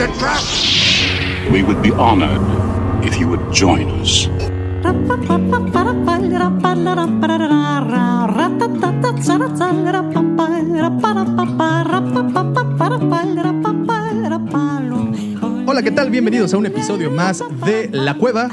It's a trap! We would be honored if you would join us. Hola, ¿qué tal? Bienvenidos a un episodio más de La Cueva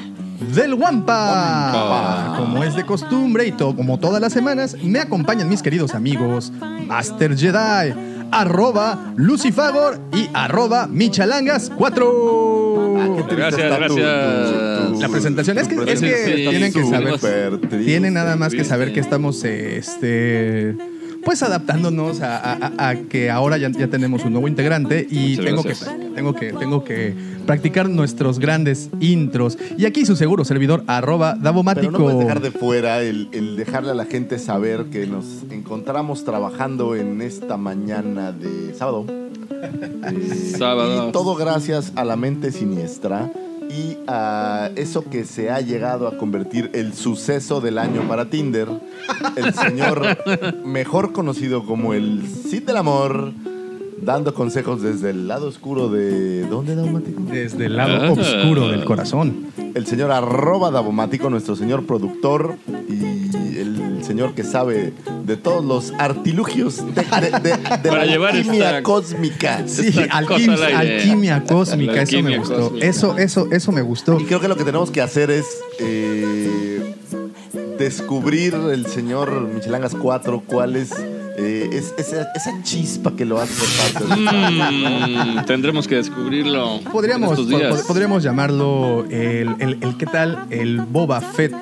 del Wampa. Como es de costumbre y to- como todas las semanas, me acompañan mis queridos amigos Master Jedi, arroba Lucifagor y arroba Michalangas 4. Gracias, gracias. La presentación es que, es que tienen que saber, tienen nada más que saber que estamos este pues adaptándonos a, a- a- a que ahora ya, ya tenemos un nuevo integrante y tengo que, tengo, que, tengo que practicar nuestros grandes intros. Y aquí su seguro servidor, arroba Davomático. Pero no puedes dejar de fuera el, el dejarle a la gente saber que nos encontramos trabajando en esta mañana de sábado. Eh, Sábado. Y todo gracias a la mente siniestra y a eso que se ha llegado a convertir el suceso del año para Tinder. El señor mejor conocido como el Cid del Amor, dando consejos desde el lado oscuro de... ¿Dónde, Daumático? Desde el lado Ah. oscuro del corazón. el señor arroba Davomático, nuestro señor productor y el señor que sabe de todos los artilugios de, de- de- de Para la llevar alquimia esta- cósmica. Sí, Esta alquim- alquimia cósmica, La eso me gustó. cósmica. Eso, eso, eso me gustó. Y creo que lo que tenemos que hacer es eh, descubrir el señor Michelangas 4 cuál es, eh, es- esa, esa chispa que lo hace ser parte de Mm, tendremos que descubrirlo. Podríamos, en estos días. pod- podríamos llamarlo el, el, el- ¿qué tal? El Boba Fett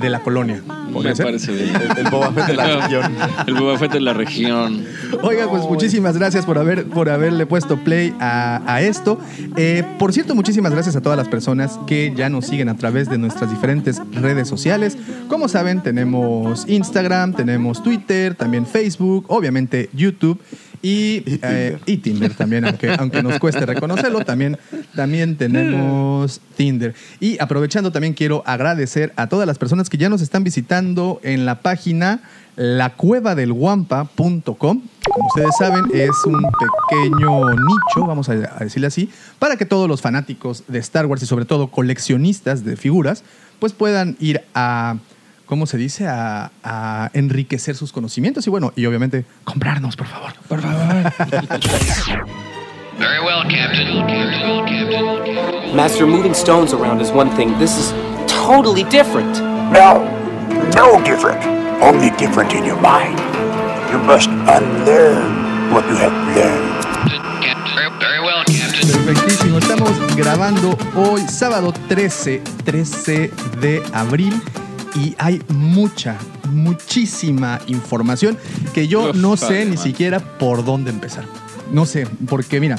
de la colonia. Me parece bien. el, el Boba Fett de la región. El Boba Fett de la región. Oiga, pues muchísimas gracias por, haber, por haberle puesto play a, a esto. Eh, por cierto, muchísimas gracias a todas las personas que ya nos siguen a través de nuestras diferentes redes sociales. Como saben, tenemos Instagram, tenemos Twitter, también Facebook, obviamente YouTube. Y, Y Tinder. eh, y Tinder también, aunque, aunque nos cueste reconocerlo, también, también tenemos Tinder. Y aprovechando también quiero agradecer a todas las personas que ya nos están visitando en la página lacuevadelguampa.com. Como ustedes saben, es un pequeño nicho, vamos a a decirle así, para que todos los fanáticos de Star Wars y sobre todo coleccionistas de figuras, pues puedan ir a, ¿cómo se dice? A, a enriquecer sus conocimientos y bueno, y obviamente comprarnos, por favor. Por favor. Very well, Captain. Master, moving stones around is one thing. This is totally different. No, no different. Only different in your mind. You must unlearn what you have learned. Very, very well, Captain. Perfectísimo. Estamos grabando hoy, sábado 13, 13 de abril. Y hay mucha, muchísima información que yo Uf, no sé padre, ni man. siquiera por dónde empezar. No sé, porque mira,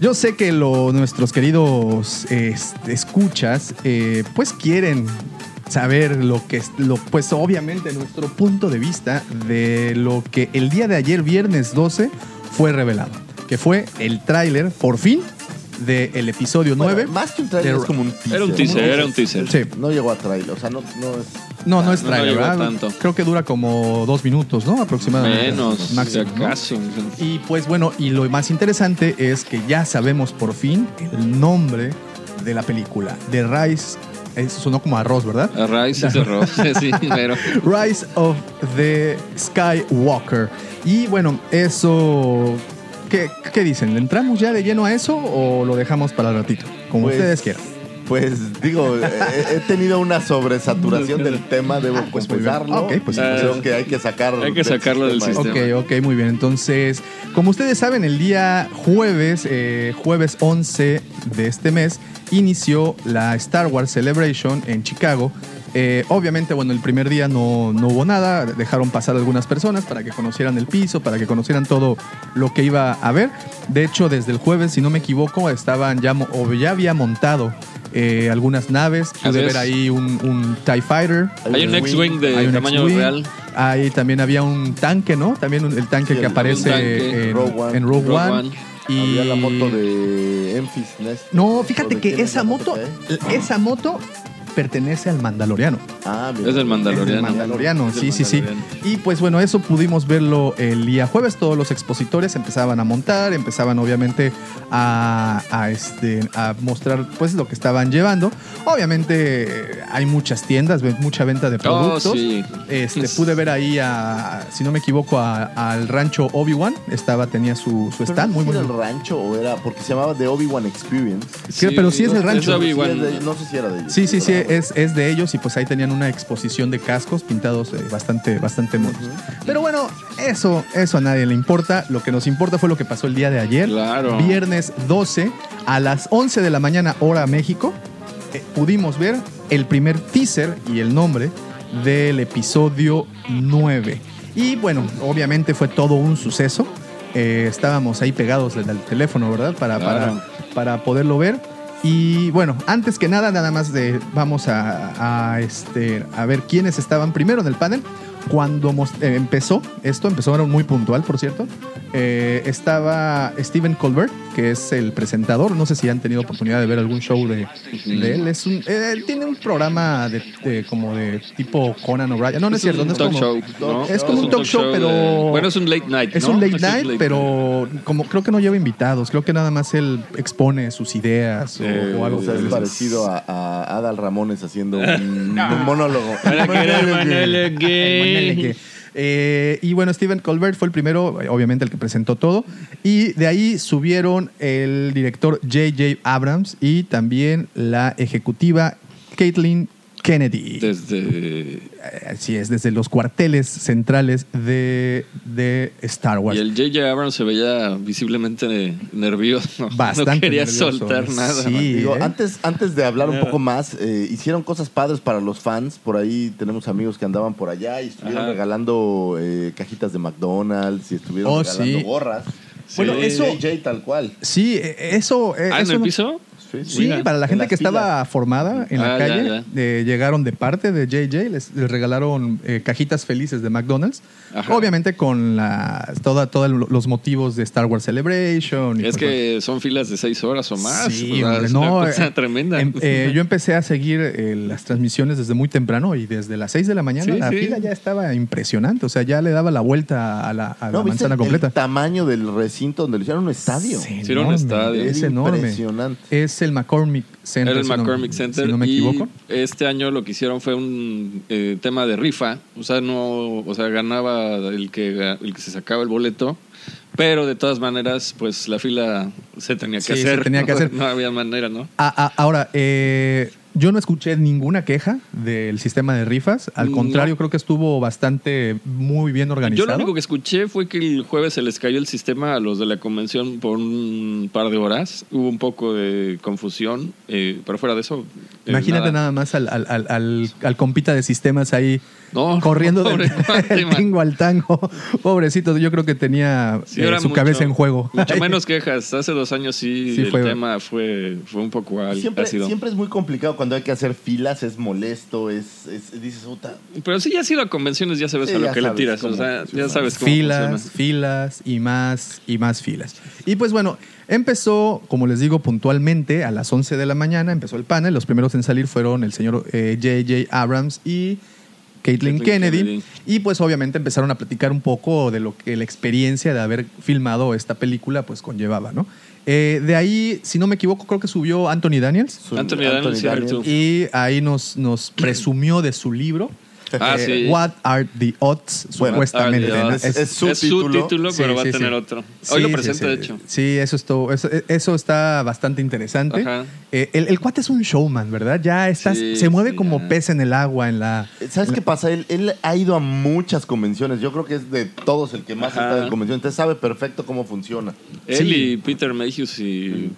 yo sé que lo- nuestros queridos este, escuchas, eh, pues quieren saber lo que es, lo, pues obviamente nuestro punto de vista de lo que el día de ayer, viernes 12, fue revelado. Que fue el tráiler, por fin, del episodio 9. Bueno, más que un trailer de- es como un teaser. Era un teaser, era un teaser. Sí. No llegó a trailer, o sea, no, no es... No, no es No, no tráiler, llegó ¿verdad? tanto. Creo que dura como dos minutos, ¿no? Aproximadamente. Menos, máximo. si ¿no? acaso. Y pues bueno, y lo más interesante es que ya sabemos por fin el nombre de la película, The Rise. Eso sonó como arroz, ¿verdad? A Rice es de arroz, sí, pero. Rise of the Skywalker. Y bueno, eso. ¿Qué, qué dicen? ¿Le entramos ya de lleno a eso o lo dejamos para el ratito? Como Pues, ustedes quieran. Pues digo, he, he tenido una sobresaturación del tema, debo Pues bien. confesarlo. Ok, pues, creo que hay que sacarlo. Hay que sacarlo del sistema. Ok, ok, muy bien. Entonces, como ustedes saben, el día jueves, eh, jueves 11 de este mes, inició la Star Wars Celebration en Chicago, Eh, obviamente, bueno, el primer día no, no hubo nada, dejaron pasar algunas personas para que conocieran el piso, para que conocieran todo lo que iba a haber. De hecho, desde el jueves, si no me equivoco, estaban ya, o ya había montado eh, algunas naves. Pude ver ahí un, un TIE Fighter. Hay un X-Wing de Hay un tamaño real. Ahí también había un tanque, ¿no? También un- el tanque Sí, que el- aparece tanque. en Rogue One. en Rogue Rogue One. One. Y Había la moto de Enfys Nest. No, ¿O fíjate que esa moto, que esa moto pertenece al Mandaloriano. Ah, mira. Es del Mandaloriano. Es del Mandaloriano, Es sí, sí, sí. Y pues bueno, eso pudimos verlo el día jueves. Todos los expositores empezaban a montar, empezaban obviamente a, a, este, a mostrar pues lo que estaban llevando. Obviamente eh, hay muchas tiendas, mucha venta de Oh, productos. sí. Este, pude ver ahí a, si no me equivoco, a- al rancho Obi-Wan. Estaba, tenía su, su Pero stand no muy era el rancho o era porque se llamaba The Obi-Wan Experience. Sí, pero sí es del rancho. Es no sé si era de ellos. Sí, sí, sí, Es, es de ellos y pues ahí tenían una exposición de cascos pintados eh, bastante, bastante monos. Pero bueno, eso, eso a nadie le importa. Lo que nos importa fue lo que pasó el día de ayer. Claro. Viernes 12 a las 11 de la mañana, hora México. eh, pudimos ver el primer teaser y el nombre del episodio 9. Y bueno, obviamente fue todo un suceso. Eh, estábamos ahí pegados del teléfono, ¿verdad? Para, Claro. para, para poderlo ver. Y bueno, antes que nada, nada más de vamos a, a, este, a ver quiénes estaban primero en el panel. Cuando eh, empezó esto, empezó era muy puntual, por cierto. Eh, estaba Stephen Colbert, que es el presentador. No sé si han tenido oportunidad de ver algún show de, de él. Es un, eh, tiene un programa de, de- como de tipo Conan O'Brien. No, no es, cierto. un no es talk como, show, ¿no? Es como un talk show, de- pero- bueno, es un late night. es ¿no? un late Es night, pero como creo que no lleva invitados, creo que nada más él expone sus ideas o, Eh, o algo. O sea, es parecido a, a Adal Ramones haciendo un, un monólogo. Para que Eh, y bueno, Stephen Colbert fue el primero, obviamente el que presentó todo. Y de ahí subieron el director J.J. Abrams y también la ejecutiva Caitlin Kennedy. Desde. Así es, desde los cuarteles centrales de, de Star Wars. Y el J.J. Abrams se veía visiblemente nervioso. Bastante No quería nervioso. soltar nada. Sí. Digo, ¿eh? antes, antes de hablar un poco más, eh, hicieron cosas padres para los fans. Por ahí tenemos amigos que andaban por allá y estuvieron Ajá. regalando eh, cajitas de McDonald's y estuvieron Oh, regalando sí. gorras. Bueno, Sí, eso- JJ tal cual. Sí, eh, eso... eh, Ah, ¿en el no- piso? Sí, Mira. para la En gente que estaba formada en la Ah, calle, ya. eh, llegaron de parte de JJ, les, les regalaron eh, cajitas felices de McDonald's, Ajá. obviamente con la, toda, todos los motivos de Star Wars Celebration. y Es pues, que son filas de seis horas o más. Sí, o sea, hombre, es no, una cosa eh, tremenda. em- eh, yo empecé a seguir eh, las transmisiones desde muy temprano y desde las 6 de la mañana Sí, la sí. fila ya estaba impresionante, o sea, ya le daba la vuelta a la, a la No, ¿viste manzana el, completa. el tamaño del recinto donde lo hicieron un estadio? Sí, Sí, era un estadio. Es enorme. impresionante. Es el McCormick Center. Era el si no- McCormick Center. Si no me y equivoco. Este año lo que hicieron fue un eh, tema de rifa. O sea, no, o sea, ganaba el que, el que se sacaba el boleto. Pero de todas maneras, pues la fila se tenía que Sí, se hacer. tenía que hacer. No había manera, ¿no? Ah, ah, ahora, eh, yo no escuché ninguna queja del sistema de rifas. Al No. contrario, creo que estuvo bastante muy bien Yo organizado. lo único que escuché fue que el jueves se les cayó el sistema a los de la convención por un par de horas. Hubo un poco de confusión, eh, pero fuera de eso. eh, Imagínate nada, más al, al- al- al- al compita de sistemas ahí No, corriendo del tingo al tango. Pobrecito, yo creo que tenía Sí, eh, su mucho- cabeza en juego. Mucho menos quejas. Hace dos años sí, Sí, el fue- tema fue, fue un poco al- Siempre, ácido. siempre es muy complicado cuando hay que hacer filas, es molesto, es, es- dices, puta, Pero sí, ya has ido a convenciones, ya sabes Sí, a lo que le tiras. cómo o sea, ya sabes cómo filas, funciona. filas y más y más filas. Y pues bueno, empezó, como les digo, puntualmente a las 11 de la mañana, empezó el panel. Los primeros en salir fueron el señor eh, J.J. Abrams y Caitlin Caitlin Kennedy. Kennedy. Y pues obviamente empezaron a platicar un poco de lo que la experiencia de haber filmado esta película pues conllevaba, ¿no? Eh, de ahí, si no me equivoco, creo que subió Anthony Daniels. Anthony Daniels, cierto. Y ahí nos, nos presumió de su libro. Ah, eh, sí. What are the odds? Bueno, supuestamente. The ¿no? odds? Es- es su es su título. título, pero Sí, va sí, a tener sí. otro. Hoy Sí, lo sí, presenta, sí. de hecho. Sí, eso, estuvo, eso, eso está bastante interesante. Eh, el, el cuate es un showman, ¿verdad? Ya estás, Sí, se mueve sí, como ya. pez en el agua, en la... ¿Sabes qué pasa? Él, él ha ido a muchas convenciones. Yo creo que es de todos el que más Ajá. está en convenciones. Entonces sabe perfecto cómo funciona. Él Sí. y Peter Mayhew y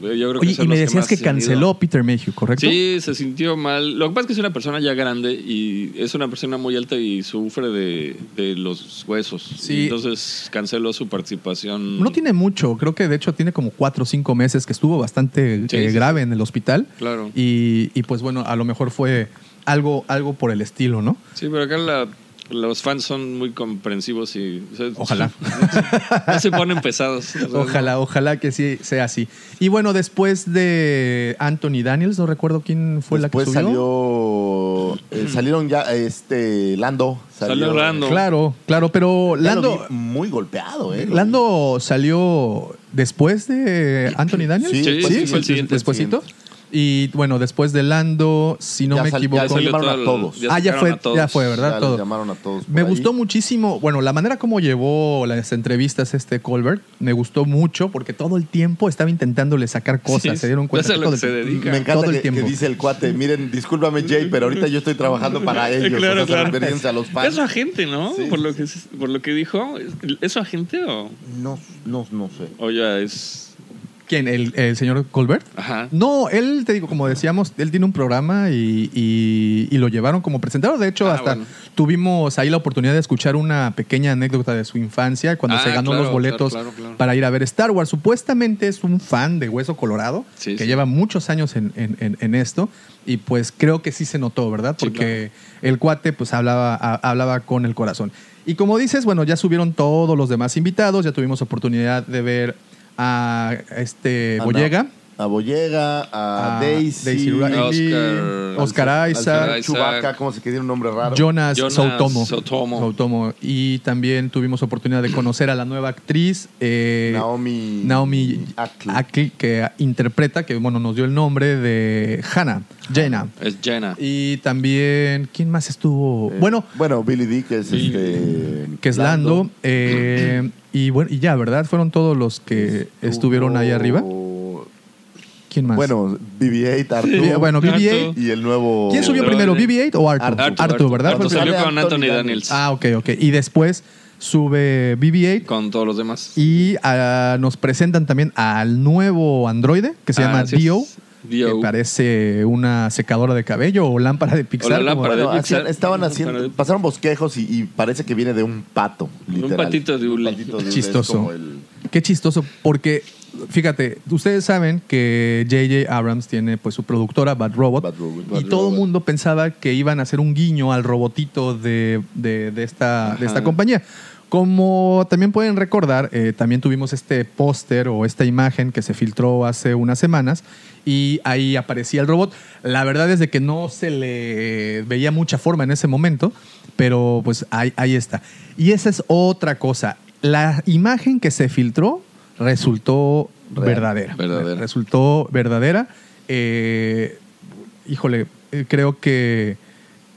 Yo creo que Oye, son y me decías que ido. canceló Peter Mayhew, ¿correcto? Sí, se sintió mal. Lo que pasa es que es una persona ya grande y es una persona muy alta y sufre de, de los huesos. Sí. Entonces canceló su participación. No tiene mucho, creo que de hecho tiene como cuatro o cinco meses que estuvo bastante Sí, eh, sí, grave en el hospital. Claro. Y, y, pues bueno, a lo mejor fue algo, algo por el estilo, ¿no? Sí, pero acá la- los fans son muy comprensivos y... o sea, Ojalá. No se ponen pesados. o sea, Ojalá, ojalá que sí sea así. Y bueno, después de Anthony Daniels, no recuerdo quién fue Después la que subió. salió. eh, salieron ya este Lando. Salió Lando. Claro, claro, pero Lando, vi muy golpeado, ¿eh? Lando salió después de Anthony Daniels. Sí, Sí, sí, fue el siguiente, despuésito. Y bueno, después de Lando, si no Ya me sal- ya equivoco. salió llamaron a todos. ah, ya fue, todos. ya fue. ¿verdad? Ya los Todo. llamaron a todos. Me ahí. gustó muchísimo, bueno, la manera como llevó las entrevistas este Colbert, me gustó mucho porque todo el tiempo estaba intentándole sacar cosas, Sí, se dieron cuenta todo que el se tiempo. dedica. Me encanta todo el que, tiempo. que dice el cuate, miren, discúlpame Jay, pero ahorita yo estoy trabajando para ellos. Claro, o sea, claro. referencia a los fans. Es su agente, ¿no? Sí. Por, lo que, por lo que dijo. ¿Es su agente o, No, no, no sé. o ya es...? ¿Quién? ¿El, el señor Colbert? Ajá. No, él, te digo, como decíamos, él tiene un programa y, y- y lo llevaron como presentador. De hecho, Ah, hasta bueno. tuvimos ahí la oportunidad de escuchar una pequeña anécdota de su infancia cuando Ah, se ganó claro, los boletos claro, claro, claro. para ir a ver Star Wars. Supuestamente es un fan de Hueso Colorado Sí, que sí. lleva muchos años en, en- en- en esto y pues creo que sí se notó, ¿verdad? Sí, Porque el cuate pues hablaba, a- hablaba con el corazón. Y como dices, bueno, ya subieron todos los demás invitados, ya tuvimos oportunidad de ver a este A Boyega. A Boyega, a, a Daisy, Daisy Riley, Oscar- Isaac, señor Chewbacca, como se quedó un nombre raro. Jonas, Jonas Soutomo. Soutomo. Soutomo. Y también tuvimos oportunidad de conocer a la nueva actriz eh, Naomi, Naomi Ackley. Ackley, que interpreta, que bueno, nos dio el nombre de Hannah, Jaina. Es Jenna. Y también, ¿quién más estuvo? Eh, bueno, bueno, Billy D, que es este. que es Lando. eh, y bueno, y ya, ¿verdad? Fueron todos los que estuvieron ahí arriba. ¿Quién más? Bueno, BB-8, Arturo. Sí, bueno, BB-8. Y el nuevo. ¿Quién subió primero, doble. BB-8 o Arthur? Arthur, Arthur, ¿verdad? El salió con Anthony Daniels. Ah, ok, ok. Y después sube BB-8 Con todos los demás. y ah, nos presentan también al nuevo androide que se Ah, llama. Dio, Dio. que parece una secadora de cabello o lámpara de Pixar. O la lámpara de- Pixar. estaban haciendo. Pasaron bosquejos y, y parece que viene de un pato. Literal. patito de hule. Un patito de hule, Chistoso. como el- Qué chistoso, porque fíjate, ustedes saben que J.J. Abrams tiene pues su productora Bad Robot, Bad Robot, y todo el mundo pensaba que iban a hacer un guiño al robotito de, de- de esta, de esta compañía. Como también pueden recordar, eh, también tuvimos este póster o esta imagen que se filtró hace unas semanas y ahí aparecía el robot. La verdad es de que no se le veía mucha forma en ese momento, pero pues ahí, ahí está. Y esa es otra cosa. La imagen que se filtró resultó Real. verdadera. Verdadera. Resultó verdadera. Eh, híjole, eh, creo que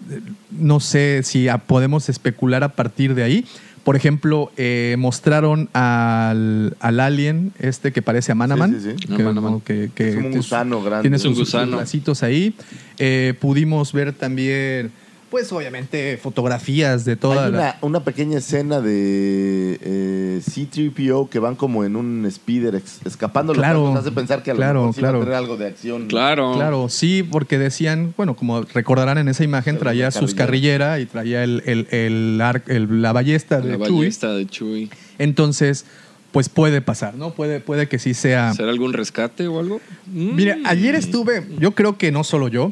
eh, no sé si podemos especular a partir de ahí. Por ejemplo, eh, mostraron al, al alien este que parece a Manaman. Sí, sí, sí. Que, A Manaman. Es como un gusano grande. Tiene Es un sus gusano. bracitos ahí. Eh, pudimos ver también, pues obviamente, fotografías de toda Hay la... una, pequeña escena de eh, C-3PO que van como en un speeder ex- escapando. Claro, lo nos hace pensar que a lo claro, mejor sí va a claro. tener algo de acción. Claro. Claro, sí, porque decían, bueno, como recordarán en esa imagen, traía sus carrillera. carrillera y traía el, el- el ar- el- la ballesta de La ballesta de Chewie. Entonces, pues puede pasar, ¿no? Puede, puede que sí sea. ¿Será algún rescate o algo? Mm. Mira, ayer estuve, yo creo que no solo yo,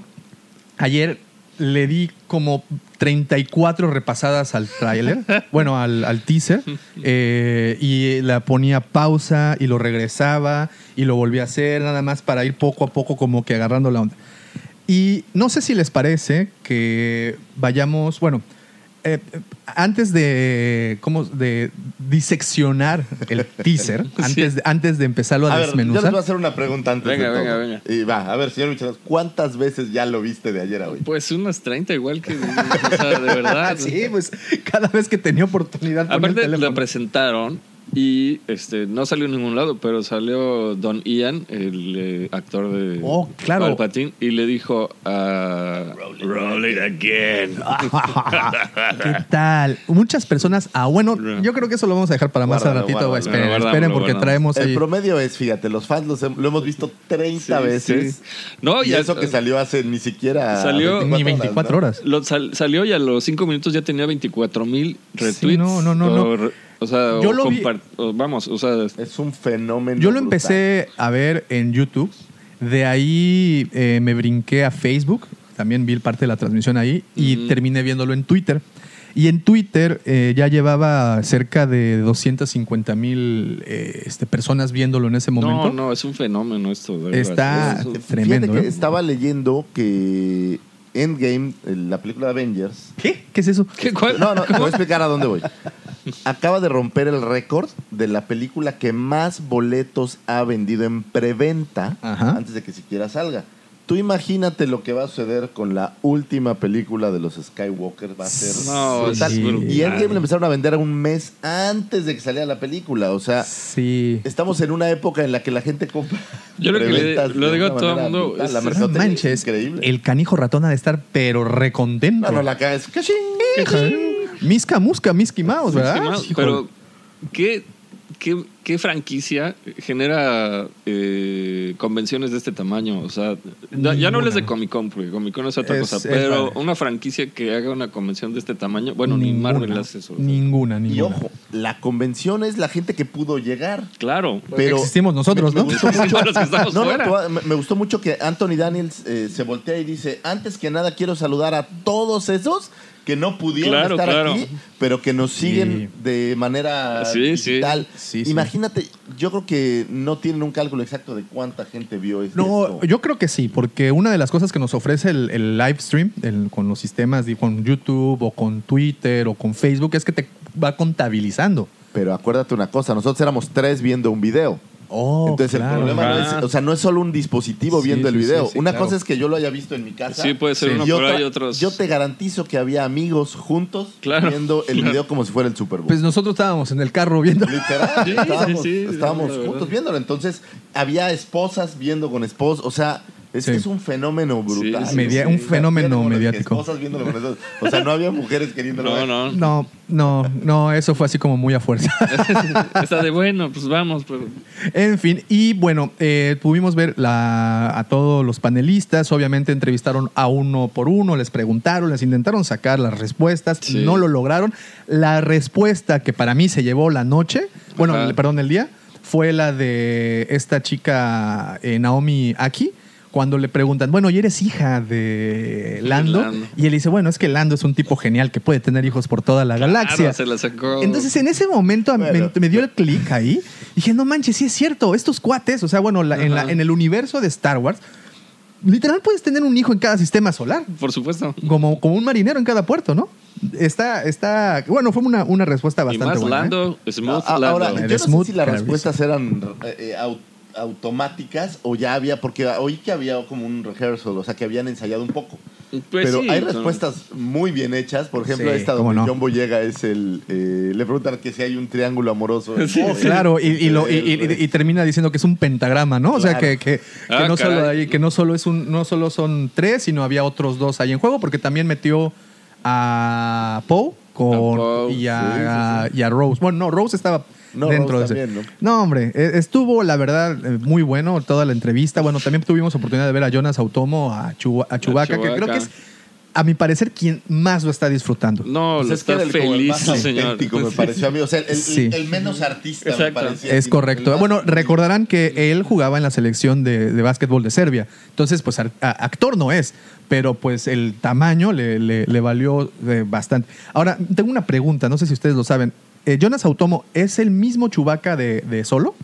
ayer le di como 34 repasadas al tráiler, bueno, al, al teaser, eh, y la ponía pausa y lo regresaba y lo volvía a hacer, nada más para ir poco a poco como que agarrando la onda. Y no sé si les parece que vayamos, bueno, eh, antes de, ¿cómo? de diseccionar el teaser, antes, de, antes de empezarlo a, A ver, yo les desmenuzar. voy a hacer una pregunta antes Venga, de todo. venga, venga. Y va, a ver, señor Michelas, ¿cuántas veces ya lo viste de ayer a hoy? Pues unas 30 igual que... o sea, de verdad. sí, pues cada vez que tenía oportunidad ponía el Aparte teléfono. la presentaron Y este no salió en ningún lado, pero salió Don Ian, el eh, actor de Oh, claro. Palpatine, y le dijo a Roll it again. ¿Qué tal? Muchas personas. Ah, bueno, yo creo que eso lo vamos a dejar para más al Guárdalo, ratito. guárdalo. esperen, Guárdalo, esperen, porque traemos El promedio es, fíjate, los fans los lo hemos visto 30 Sí, veces. sí. No, y ya- eso que salió hace ni siquiera Salió- Ni 24 horas. Lo sal- salió y a los cinco minutos ya tenía 24 mil retweets. no, no, no, no. O, sea, Yo o lo vi- o vamos, o sea, Es un fenómeno. Yo lo brutal. empecé a ver en YouTube. De ahí eh, me brinqué a Facebook. También vi parte de la transmisión ahí. Y terminé viéndolo en Twitter. Y en Twitter eh, ya llevaba cerca de 250 mil eh, este, personas viéndolo en ese momento. no, no, es un fenómeno esto. de Está- verdad. Fíjate Tremendo, que ¿eh? estaba leyendo que Endgame, la película de Avengers. ¿Qué? ¿Qué es eso? ¿Qué, cuál? No, no, te voy a explicar a dónde voy. Acaba de romper el récord de la película que más boletos ha vendido en preventa Ajá. antes de que siquiera salga. Tú imagínate lo que va a suceder con la última película de los Skywalker. Va a ser No, brutal. Y Endgame le empezaron a vender un mes antes de que saliera la película. O sea, Sí. estamos en una época en la que la gente compra. Yo creo que le- lo digo a todo el mundo, brutal. es- La No mercadotecnia es manches, increíble. el canijo ratón ha de estar pero recontento. No, no, la cara es. Misca, musca, Miski Mouse, ¿verdad? Pero, ¿qué, qué, qué franquicia genera eh, convenciones de este tamaño? O sea, ya- ya no hables de Comic Con, porque Comic Con es otra Es- cosa, pero una franquicia que haga una convención de este tamaño, bueno, ni. Marvel hace eso. Ninguna, ninguna. Y ojo, la convención es la gente que pudo llegar. Claro. Pero Existimos nosotros, me, ¿no? me gustó mucho, No, me gustó mucho que Anthony Daniels eh, se voltea y dice, antes que nada quiero saludar a todos esos que no pudieron Claro, estar claro. aquí, pero que nos siguen de manera Sí, digital. Sí, sí. Imagínate, yo creo que no tienen un cálculo exacto de cuánta gente vio este No, esto. yo creo que sí, porque una de las cosas que nos ofrece el, el live stream el- con los sistemas, de- con YouTube o con Twitter o con Facebook, es que te va contabilizando. Pero acuérdate una cosa, nosotros éramos tres viendo un video. Oh, Entonces claro. el problema no es, o sea, no es solo un dispositivo Sí, viendo el video. sí, sí, Una claro. cosa es que yo lo haya visto en mi casa. Sí, puede ser uno y por otra- ahí, otros- Yo te garantizo que había amigos juntos Claro, viendo el claro. video como si fuera el Super Bowl. Pues nosotros estábamos en el carro viendo. Literal, Sí, estábamos, sí, sí, estábamos juntos viéndolo. Entonces, había esposas viendo con esposos. O sea, es, Sí. es un fenómeno brutal. Sí, sí, Media- Sí, un fenómeno mediático. O sea, no había mujeres queriéndolo No, ver. no. No, no, no, eso fue así como muy a fuerza. Está de bueno, pues vamos. Pero... En fin, y bueno, eh, pudimos ver la- a todos los panelistas, obviamente entrevistaron a uno por uno, les preguntaron, les intentaron sacar las respuestas, Sí. no lo lograron. La respuesta que para mí se llevó la noche, bueno, Ajá. perdón, el día, fue la de esta chica eh, Naomi Aki. Cuando le preguntan, bueno, ¿y eres hija de Lando? Lando. Y él dice, bueno, es que Lando es un tipo genial que puede tener hijos por toda la galaxia. Claro, se la sacó. Entonces en ese momento me- Bueno. me, dio el clic ahí. Dije, no manches, sí es cierto. Estos cuates, o sea, bueno, la- en, la- en el universo de Star Wars, literal puedes tener un hijo en cada sistema solar. Por supuesto. Como, como un marinero en cada puerto, ¿no? Está, está, bueno, fue una, una respuesta Y bastante más buena. ¿eh? Lando, Smooth Ahora, Lando. yo no sé si las respuestas eran eh, eh, automáticas o ya había, porque oí que había como un rehearsal, o sea, que habían ensayado un poco. Pues Pero sí, hay no. respuestas muy bien hechas. Por ejemplo, Sí, esta donde no. John Boyega es el. eh, le preguntan que si hay un triángulo amoroso. Sí. Oh, claro, y, y lo- y- y- y termina diciendo que es un pentagrama, ¿no? O sea, que, que- que Ah, no solo caray. hay- que no solo es un, no solo son tres, sino había otros dos ahí en juego, porque también metió a Poe con A Poe, y, a, y a Rose. Bueno, no, Rose estaba No, dentro Rose de ese. también, ¿no? hombre, e- estuvo la verdad eh, muy bueno toda la entrevista. Bueno, también tuvimos oportunidad de ver a Jonas Automo, a, Chu- a Chewbacca, que creo que es, a mi parecer, quien más lo está disfrutando. No, Pues lo es que está como el feliz, más el señor. auténtico, me Sí. pareció a mí. O sea, el, el- Sí. el menos artista, me parecía. Es correcto. más- Bueno, recordarán que él jugaba en la selección de, de básquetbol de Serbia. Entonces, pues actor no es, pero pues el tamaño le, le- le valió eh, bastante. Ahora, tengo una pregunta, no sé si ustedes lo saben. Eh, Jonas Automo, ¿es el mismo Chubaca de, de Solo?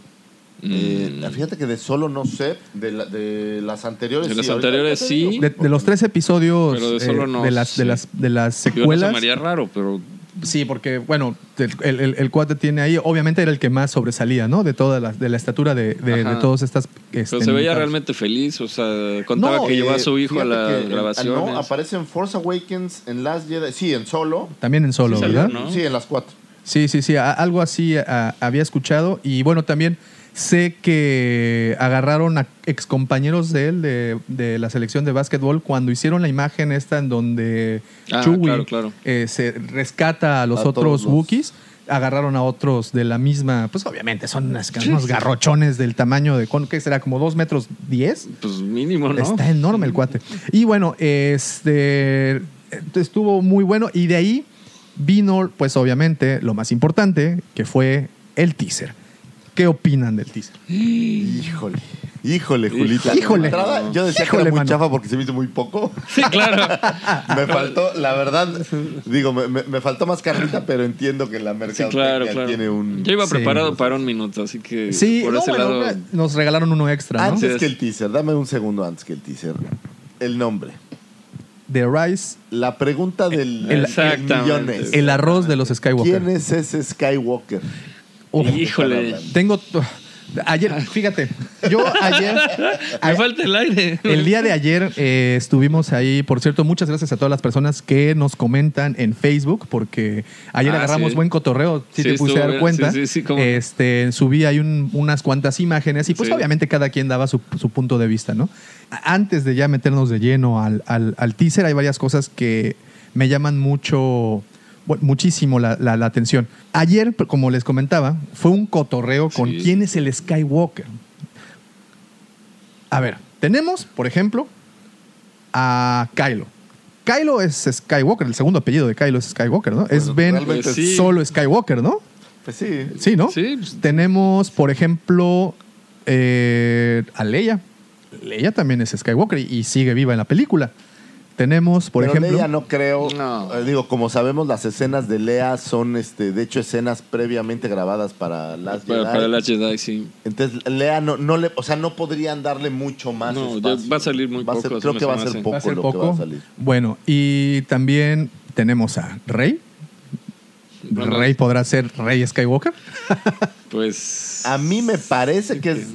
Eh, fíjate que de solo no sé, de, la- de las anteriores De sí. las ahorita- anteriores sí. De, de los tres episodios Pero de Solo eh, no de, las, de, las, de las Yo no secuelas. llamaría raro, pero Sí, porque, bueno, el, el, el cuate tiene ahí, obviamente era el que más sobresalía, ¿no? De toda la, de la estatura de, de, de todas estas. este, Pero se veía realmente feliz, o sea, contaba No, que llevó a Eh, su hijo a en- grabaciones. No, aparece en Force Awakens, en Last Jedi. Sí, en solo. También en Solo, Sí salió, ¿verdad? ¿no? Sí, en las cuatro. Sí, sí, sí, a- algo así a- había escuchado y bueno, también sé que agarraron a excompañeros de él de, de la selección de básquetbol cuando hicieron la imagen esta en donde Ah, Chewie claro, claro. eh, se rescata a los A otros Wookiees. Agarraron a otros de la misma, pues obviamente son unas- unos garrochones del tamaño de, ¿con ¿qué será? ¿Como dos metros diez? Pues mínimo, ¿no? Está enorme el cuate. Y bueno, este estuvo muy bueno. Y de ahí vino, pues obviamente, lo más importante, que fue el teaser. ¿Qué opinan del teaser? Híjole. Híjole, Julita. Híjole. Entrada, yo decía que era muy mano. chafa porque se me hizo muy poco. Sí, claro. me faltó, la verdad, digo, me, me- me faltó más carnita, pero entiendo que la Sí, claro, claro. tiene un... Yo iba Sí. preparado para un minuto, así que Sí, por no, ese bueno, lado. nos regalaron uno extra, ¿no? Antes Sí, que el teaser, dame un segundo antes que el teaser. El nombre. The Rise, La pregunta del El- millones. el arroz de los Skywalker. ¿Quién es ese Skywalker? Uf, Híjole. tengo. Ayer, fíjate, yo ayer. Me falta el aire. El día de ayer eh, estuvimos ahí, por cierto, muchas gracias a todas las personas que nos comentan en Facebook, porque ayer Ah, agarramos sí. buen cotorreo, si Sí, te puse a dar cuenta. Sí, sí, sí, cómo no. este, subí ahí un- unas cuantas imágenes y pues obviamente cada quien daba su, su punto de vista, ¿no? Antes de ya meternos de lleno al, al- al teaser, hay varias cosas que me llaman mucho, muchísimo la, la- la atención. Ayer, como les comentaba, fue un cotorreo con Sí. quién es el Skywalker. A ver, tenemos, por ejemplo, a Kylo. Kylo es Skywalker, el segundo apellido de Kylo es Skywalker, ¿no? es Ben sí. solo Skywalker, ¿no? Pues sí. Sí, ¿no? Sí, pues- Tenemos, por ejemplo, eh, a Leia. Leia también es Skywalker y, y sigue viva en la película. Tenemos, por Pero ejemplo. Leia no creo. No. eh, digo, como sabemos, las escenas de Lea son, este, de hecho, escenas previamente grabadas para las Para, para la Jedi, sí. Entonces, Lea no, no le, o sea, no podrían darle mucho más. No, espacio. va a salir muy Va a ser- poco, creo que va a ser poco va a ser lo poco. que va a salir. Bueno, y también tenemos a Rey. Bueno, Rey podrá ser Rey Skywalker. Pues. A mí me parece que es,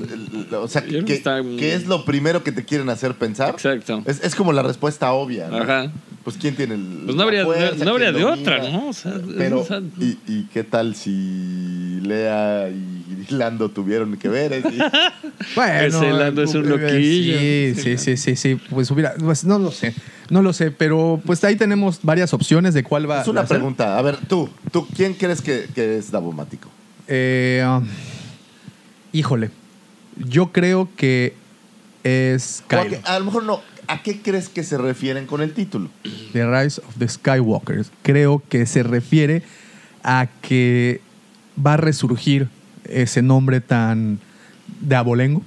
o sea, que que, está muy- que es lo primero que te quieren hacer pensar. Exacto. Es, es como la respuesta obvia. ¿no? Ajá. Pues quién tiene el. Pues no habría, fuerza, no habría de domina? otra, ¿no? O sea, Pero, o sea, ¿y, y qué tal si Lea y Lando tuvieron que ver? eh? Sí. Bueno, Ese Lando es un loquillo. Sí, sí, sí, sí, sí. Pues hubiera, pues no lo sé, no lo sé, pero pues ahí tenemos varias opciones de cuál va Es una a pregunta. A ver, tú, tú ¿quién crees que, que es Davomático? Eh, um, híjole, yo creo que es a, Kylo. a lo mejor no. ¿A qué crees que se refieren con el título? The Rise of the Skywalkers. Creo que se refiere a que va a resurgir ese nombre tan de abolengo.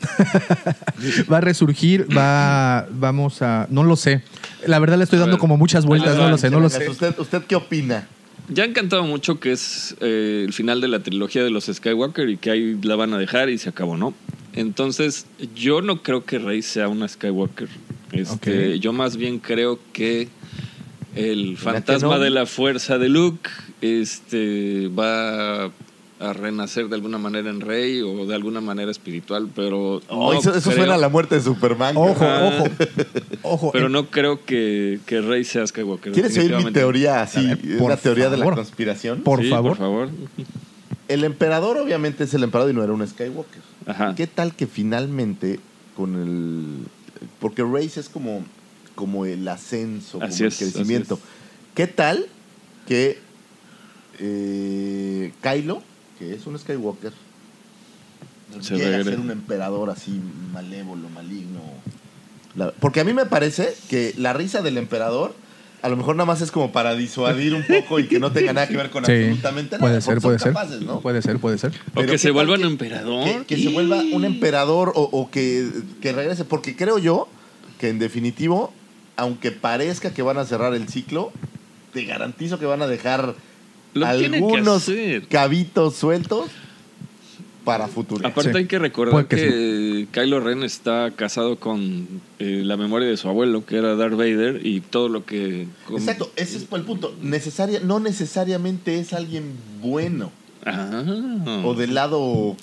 va a resurgir, va, vamos a, no lo sé. La verdad le estoy dando ver, como muchas vueltas, no lo sé, no lo sé. ¿Usted, ¿Usted qué opina? Ya han cantado mucho que es eh, el final de la trilogía de los Skywalker y que ahí la van a dejar y se acabó, ¿no? Entonces, yo no creo que Rey sea una Skywalker. Este. Yo más bien creo que el que fantasma no? de la fuerza de Luke este, va a renacer de alguna manera en Rey o de alguna manera espiritual, pero Oh, no eso eso creo- suena a la muerte de Superman. Ojo, Ajá. ojo, ojo. Pero no creo que, que Rey sea Skywalker. ¿Quieres oír mi teoría así? Por una teoría de la conspiración. Por Sí, favor. Por favor. El emperador obviamente es el emperador y no era un Skywalker. Ajá. ¿Qué tal que finalmente con el... Porque Race es como, como el ascenso, como el crecimiento. así ¿Qué tal que eh, Kylo, que es un Skywalker, Se llega a ser un emperador así malévolo, maligno? La- porque a mí me parece que la risa del emperador a lo mejor nada más es como para disuadir un poco y que no tenga nada que ver con Sí, absolutamente nada. puede ser, porque puede son ser. capaces, ¿no? Puede ser, puede ser. O Pero que ¿qué se vuelva un que- emperador. Que, que se vuelva un emperador o, o que, que regrese. Porque creo yo que en definitivo, aunque parezca que van a cerrar el ciclo, te garantizo que van a dejar Lo que algunos hacer. cabitos sueltos para futuro. Aparte Sí. hay que recordar Puede que que, Kylo Ren está casado con eh, la memoria de su abuelo, que era Darth Vader, y todo lo que... Exacto, ese es el punto. Necesaria, no necesariamente es alguien bueno Ah. o del lado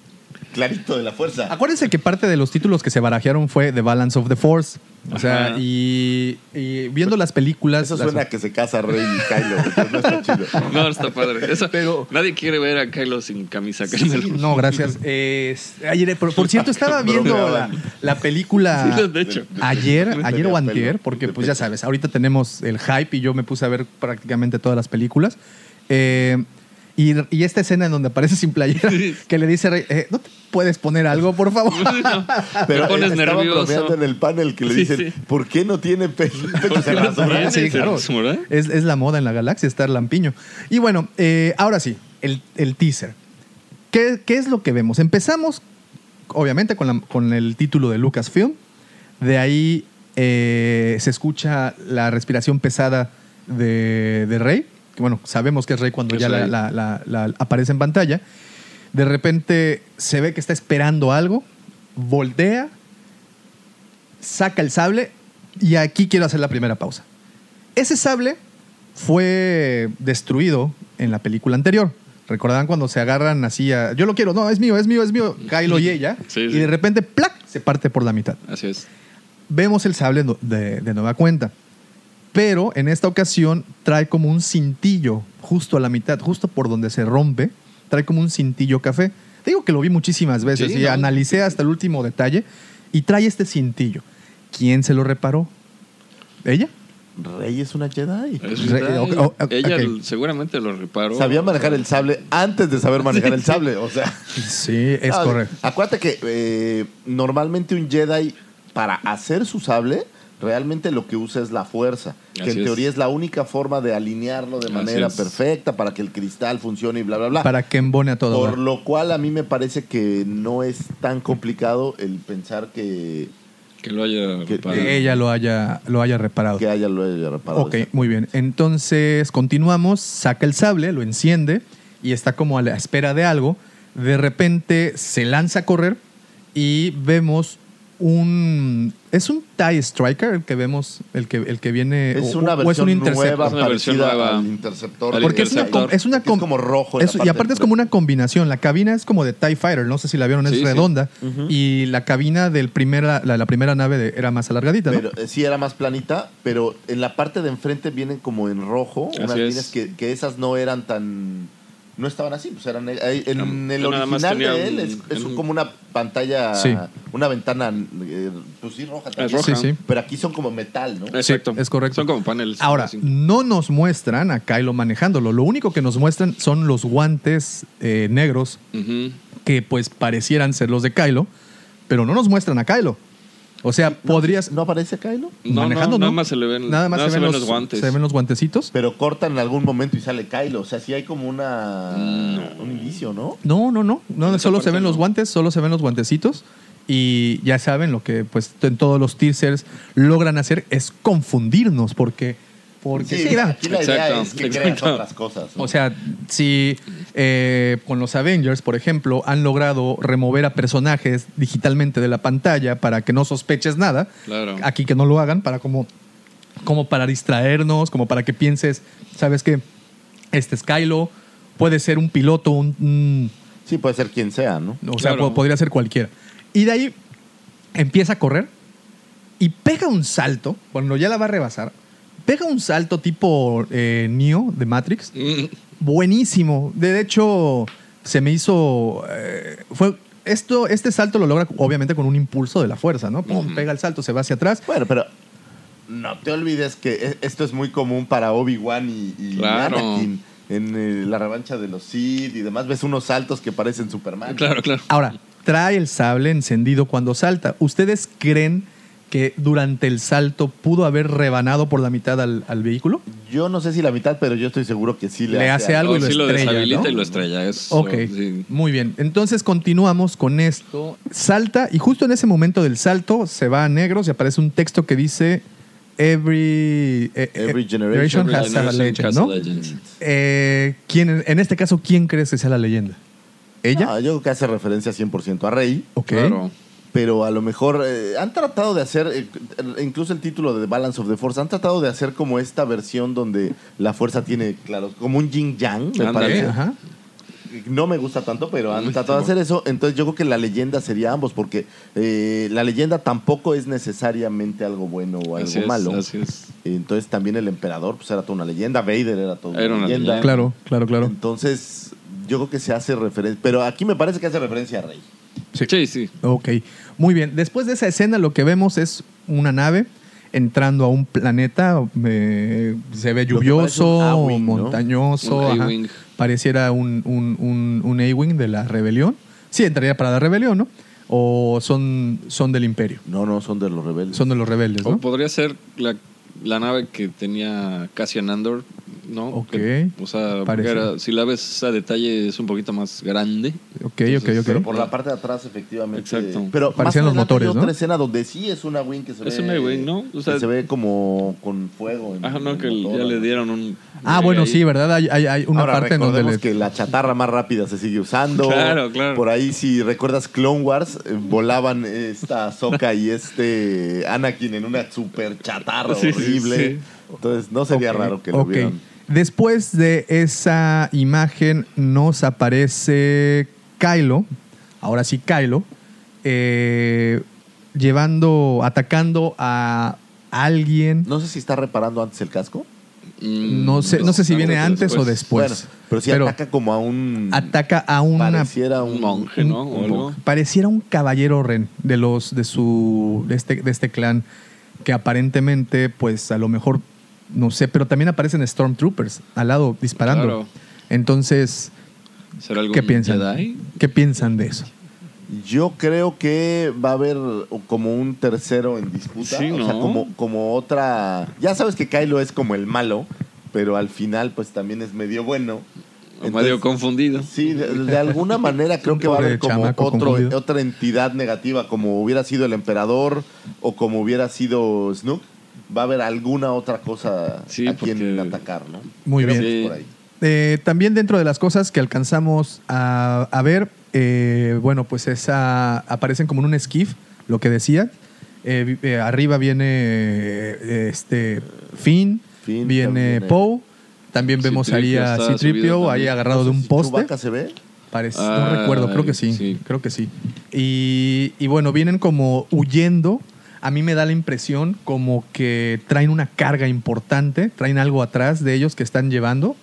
clarito de la fuerza. Acuérdense que parte de los títulos que se barajearon fue The Balance of the Force. O sea, y, y viendo las películas... Eso las- suena a que se casa Rey y Kylo. no está chido. No, está padre. Eso, Pero- nadie quiere ver a Kylo sin camisa. créemelo. No, gracias. Eh, ayer, por, por cierto, estaba viendo la, la película Sí, de hecho. ayer, ayer o antier, porque pues ya sabes, ahorita tenemos el hype y yo me puse a ver prácticamente todas las películas. Eh, y, y esta escena en donde aparece sin playera, que le dice, Rey, eh, ¿no te puedes poner algo, por favor? No, Pero me pones nervioso. bromeando en el panel que le dicen, sí. ¿por qué no tiene pe- pechos en las tiene? orejas? Sí, claro. ¿Se muere? Es, es la moda en la galaxia estar lampiño. Y bueno, eh, ahora sí, el, el teaser. ¿Qué, qué es lo que vemos? Empezamos, obviamente, con, la- con el título de Lucasfilm. De ahí eh, se escucha la respiración pesada de, de Rey. Que bueno, sabemos que es Rey cuando Es ya la, Rey. la- la- la- aparece en pantalla. De repente se ve que está esperando algo, voltea, saca el sable y aquí quiero hacer la primera pausa. Ese sable fue destruido en la película anterior. ¿Recordarán cuando se agarran así a... Yo lo quiero, no, es mío, es mío, es mío. Kylo y ella. Sí, Y de repente, ¡plac! Se parte por la mitad. Así es. Vemos el sable de nueva cuenta. Pero en esta ocasión trae como un cintillo justo a la mitad, justo por donde se rompe. Trae como un cintillo café. Digo que lo vi muchísimas veces Sí, y ¿no? analicé hasta el último detalle. Y trae este cintillo. ¿Quién se lo reparó? ¿Ella? Rey es una Jedi. Es o- Ella seguramente lo reparó. Sabía manejar el sable antes de saber manejar el sable. O sea, Sí, es Ah, correcto. Acuérdate que eh, normalmente un Jedi, para hacer su sable, realmente lo que usa es la fuerza. Que Así en teoría es la única forma de alinearlo de Así manera es. perfecta para que el cristal funcione y bla, bla, bla. Para que embone a todo. Por lo cual a mí me parece que no es tan complicado el pensar que, Que lo haya Que- reparado. Que ella lo haya, lo haya reparado. que haya lo haya reparado. Ok, muy bien. Entonces continuamos, saca el sable, lo enciende y está como a la espera de algo. De repente se lanza a correr y vemos un... ¿Es un TIE Striker el que vemos, el que, el que viene? Es o- una o es un versión Interceptor? nueva Es una versión parecida nueva al interceptor. al Porque es una, es una es como rojo es- y parte aparte es como una combinación. La cabina es como de TIE Fighter, no sé si la vieron, es Sí, sí. redonda. Y la cabina del primera, la, la primera nave de- era más alargadita, ¿no? Pero, eh, sí, era más planita, pero en la parte de enfrente vienen como en rojo, Así unas es. líneas que, que esas no eran tan... No estaban así, pues eran... ahí- En No, el original de él un- es, es en un- como una pantalla, Sí. una ventana, eh, pues sí, roja también. roja. Sí, sí. Pero aquí son como metal, ¿no? Exacto. es correcto. Son como paneles. Ahora, así. no nos muestran a Kylo manejándolo. Lo único que nos muestran son los guantes eh, negros Ujú. que pues parecieran ser los de Kylo, pero no nos muestran a Kylo. O sea, podrías... ¿No aparece Kylo? No, manejando, no, ¿no? nada más se le ven, Nada más se, ven los, guantes. Se ven los guantecitos. Pero cortan en algún momento y sale Kylo. O sea, sí hay como una un indicio, ¿no? No, no, no. solo se ven los guantes, solo se ven los guantecitos. Y ya saben lo que pues en todos los teasers logran hacer es confundirnos porque... porque Sí, la idea Exacto, es que creas otras cosas. ¿no? O sea, si eh, con los Avengers, por ejemplo, han logrado remover a personajes digitalmente de la pantalla para que no sospeches nada, Claro. aquí que no lo hagan para como, como para distraernos, como para que pienses, ¿sabes qué? Este es Kylo, puede ser un piloto, un, un- sí, puede ser quien sea, ¿no? o sea, Claro. podría ser cualquiera. Y de ahí empieza a correr y pega un salto, cuando ya la va a rebasar, pega un salto tipo eh, Neo de Matrix, Mm, buenísimo. De hecho, se me hizo. eh, fue. Esto, este salto lo logra obviamente con un impulso de la fuerza, ¿no? Pum, Pega el salto, se va hacia atrás. Bueno, pero no te olvides que e- esto es muy común para Obi-Wan y, y Claro. Anakin. En eh, la revancha de los Sith y demás, ves unos saltos que parecen Superman. Claro, claro. Ahora, trae el sable encendido cuando salta. ¿Ustedes creen que durante el salto pudo haber rebanado por la mitad al, al vehículo? Yo no sé si la mitad, pero yo estoy seguro que sí le, Le hace algo y lo sí lo estrella, deshabilita ¿no? y lo estrella. Es, Ok, sí. muy bien. Entonces continuamos con esto. Salta y justo en ese momento del salto se va a negros y aparece un texto que dice Every, eh, Every generation has a legend", has a ¿no? legend. Eh, ¿quién, en este caso, ¿quién crees que sea la leyenda? ¿Ella? No, yo creo que hace referencia 100% a Rey, ok. Claro. Pero a lo mejor eh, han tratado de hacer, eh, incluso el título de The Balance of the Force, han tratado de hacer como esta versión donde la fuerza tiene, claro, como un yin yang, me parece. Ajá. no me gusta tanto, pero han tratado de hacer eso. Entonces yo creo que la leyenda sería ambos, porque eh, la leyenda tampoco es necesariamente algo bueno o algo Así es, malo. así es. Entonces también el emperador pues era toda una leyenda, Vader era toda Era una una leyenda. leyenda. Claro, claro, claro. Entonces yo creo que se hace referencia, pero aquí me parece que hace referencia a Rey. Sí. Sí, sí. Ok, muy bien. Después de esa escena lo que vemos es una nave entrando a un planeta, eh, se ve un lluvioso, ¿no? montañoso, Un ajá. Pareciera un, un, un, un A-Wing de la rebelión. Sí, entraría para la rebelión, ¿no? O son, son del imperio, No, no, son de los rebeldes. son de los rebeldes, O ¿no? podría ser la, la nave que tenía Cassian Andor, ¿no? Ok. Que, o sea, era- si la ves a detalle es un poquito más grande. Ok, ok, Entonces, ok. Pero por la parte de atrás, efectivamente. Exacto. Pero Parecían los motores, otra ¿no? escena donde sí es una wing que se Es ve. una wing, ¿no? O sea- que se ve como con fuego. en- Ajá, no, en que el motor, ya le ¿no? dieron un... Ah, bueno, ahí. sí, ¿verdad? Hay, hay, hay una Ahora, parte en donde le... que la chatarra más rápida se sigue usando. Claro, claro. Por ahí, si recuerdas Clone Wars, eh, volaban esta Soka y este Anakin en una super chatarra Sí, sí, horrible. sí. Entonces, no sería Ok, raro que lo ok. vieran. Después de esa imagen nos aparece Kylo, ahora sí Kylo, eh, llevando, atacando a alguien. No sé si está reparando antes el casco. Mm, No sé, no sé si viene antes o después. bueno, pero si Pero ataca como a un. ataca a una Pareciera un, Un monje, ¿no? Un- pareciera un caballero ren de los de su de este de este clan que aparentemente pues a lo mejor no sé, pero también aparecen Stormtroopers al lado disparando. Claro. Entonces, ¿Será algún ¿qué piensan? Jedi? ¿Qué piensan de eso? Yo creo que va a haber como un tercero en disputa. Sí, O sea, ¿no? como, como otra. Ya sabes que Kylo es como el malo, pero al final, pues también es medio bueno. O medio confundido. Sí, de, de alguna manera creo que va a haber como otro, otra entidad negativa, como hubiera sido el emperador o como hubiera sido Snook. Va a haber alguna otra cosa Sí, a quien porque- atacar, ¿no? Muy Creo bien. por ahí. Eh, también dentro de las cosas que alcanzamos a, a ver, eh, bueno, pues esa aparecen como en un esquif, lo que decía. Eh, eh, arriba viene eh, este Finn, Finn, viene Poe, también vemos ahí C-3PO a está C-3PO subido ahí agarrado No de un poste. Se ve? Parece, no Ah, recuerdo, creo que sí, sí. creo que sí. Y, y bueno, vienen como huyendo. A mí me da la impresión como que traen una carga importante, traen algo atrás de ellos que están llevando.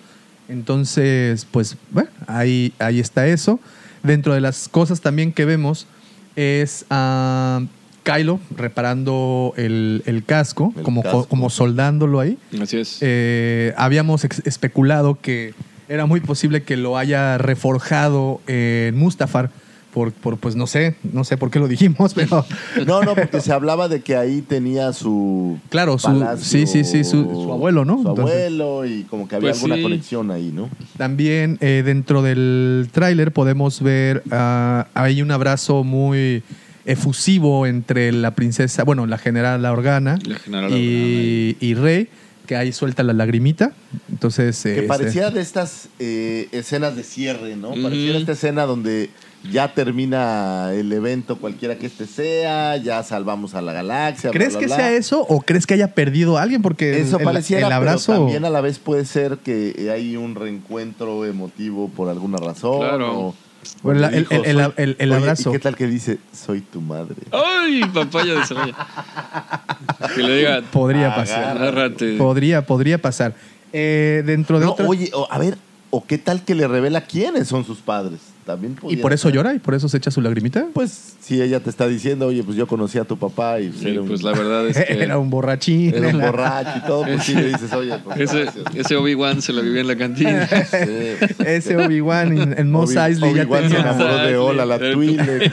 Entonces, pues, bueno, ahí, ahí está eso. Dentro de las cosas también que vemos es a Kylo reparando el, el casco, El como, casco. como soldándolo ahí. Así es. Eh, habíamos especulado que era muy posible que lo haya reforjado en Mustafar. Por, por, pues no sé, no sé por qué lo dijimos, pero No, no, porque se hablaba de que ahí tenía su. claro, su, palacio, sí, sí, sí, su, su abuelo, ¿no? Su Entonces, abuelo y como que había Pues alguna sí. conexión ahí, ¿no? También eh, dentro del tráiler podemos ver, ah, hay un abrazo muy efusivo entre la princesa, bueno, la general La Organa La general y, y Rey, que ahí suelta la lagrimita. Entonces, Que este, pareciera de estas eh, escenas de cierre, ¿no? Ujú. Pareciera esta escena donde ya termina el evento, cualquiera que este sea, ya salvamos a la galaxia. ¿Crees bla, que bla. sea eso o crees que haya perdido a alguien? Porque el- Eso el, pareciera, el abrazo. pero también a la vez puede ser que hay un reencuentro emotivo por alguna razón. Claro. o- Bueno, el- dijo, el- el- "Soy-". el- el Oye, abrazo. ¿Y qué tal que dice, soy tu madre? ¡Ay, papaya de cebolla! que le diga, Podría pasar. agárrate. Podría, podría pasar. Eh, dentro de No, otra- oye, a ver, o qué tal que le revela quiénes son sus padres. También Y por eso llora y por eso se echa su lagrimita. Pues si ella te está diciendo, oye, pues yo conocí a tu papá y Sí, era un, pues la verdad es que Era un borrachín. era un borracho y todo, pues sí le dices, oye, pues ese, ese Obi-Wan se la vivía en la cantina. Sí, pues, Ese Obi-Wan en, en Mos Obi- Eisley Obi-Wan se enamoró de Ola, la. Twi'lek.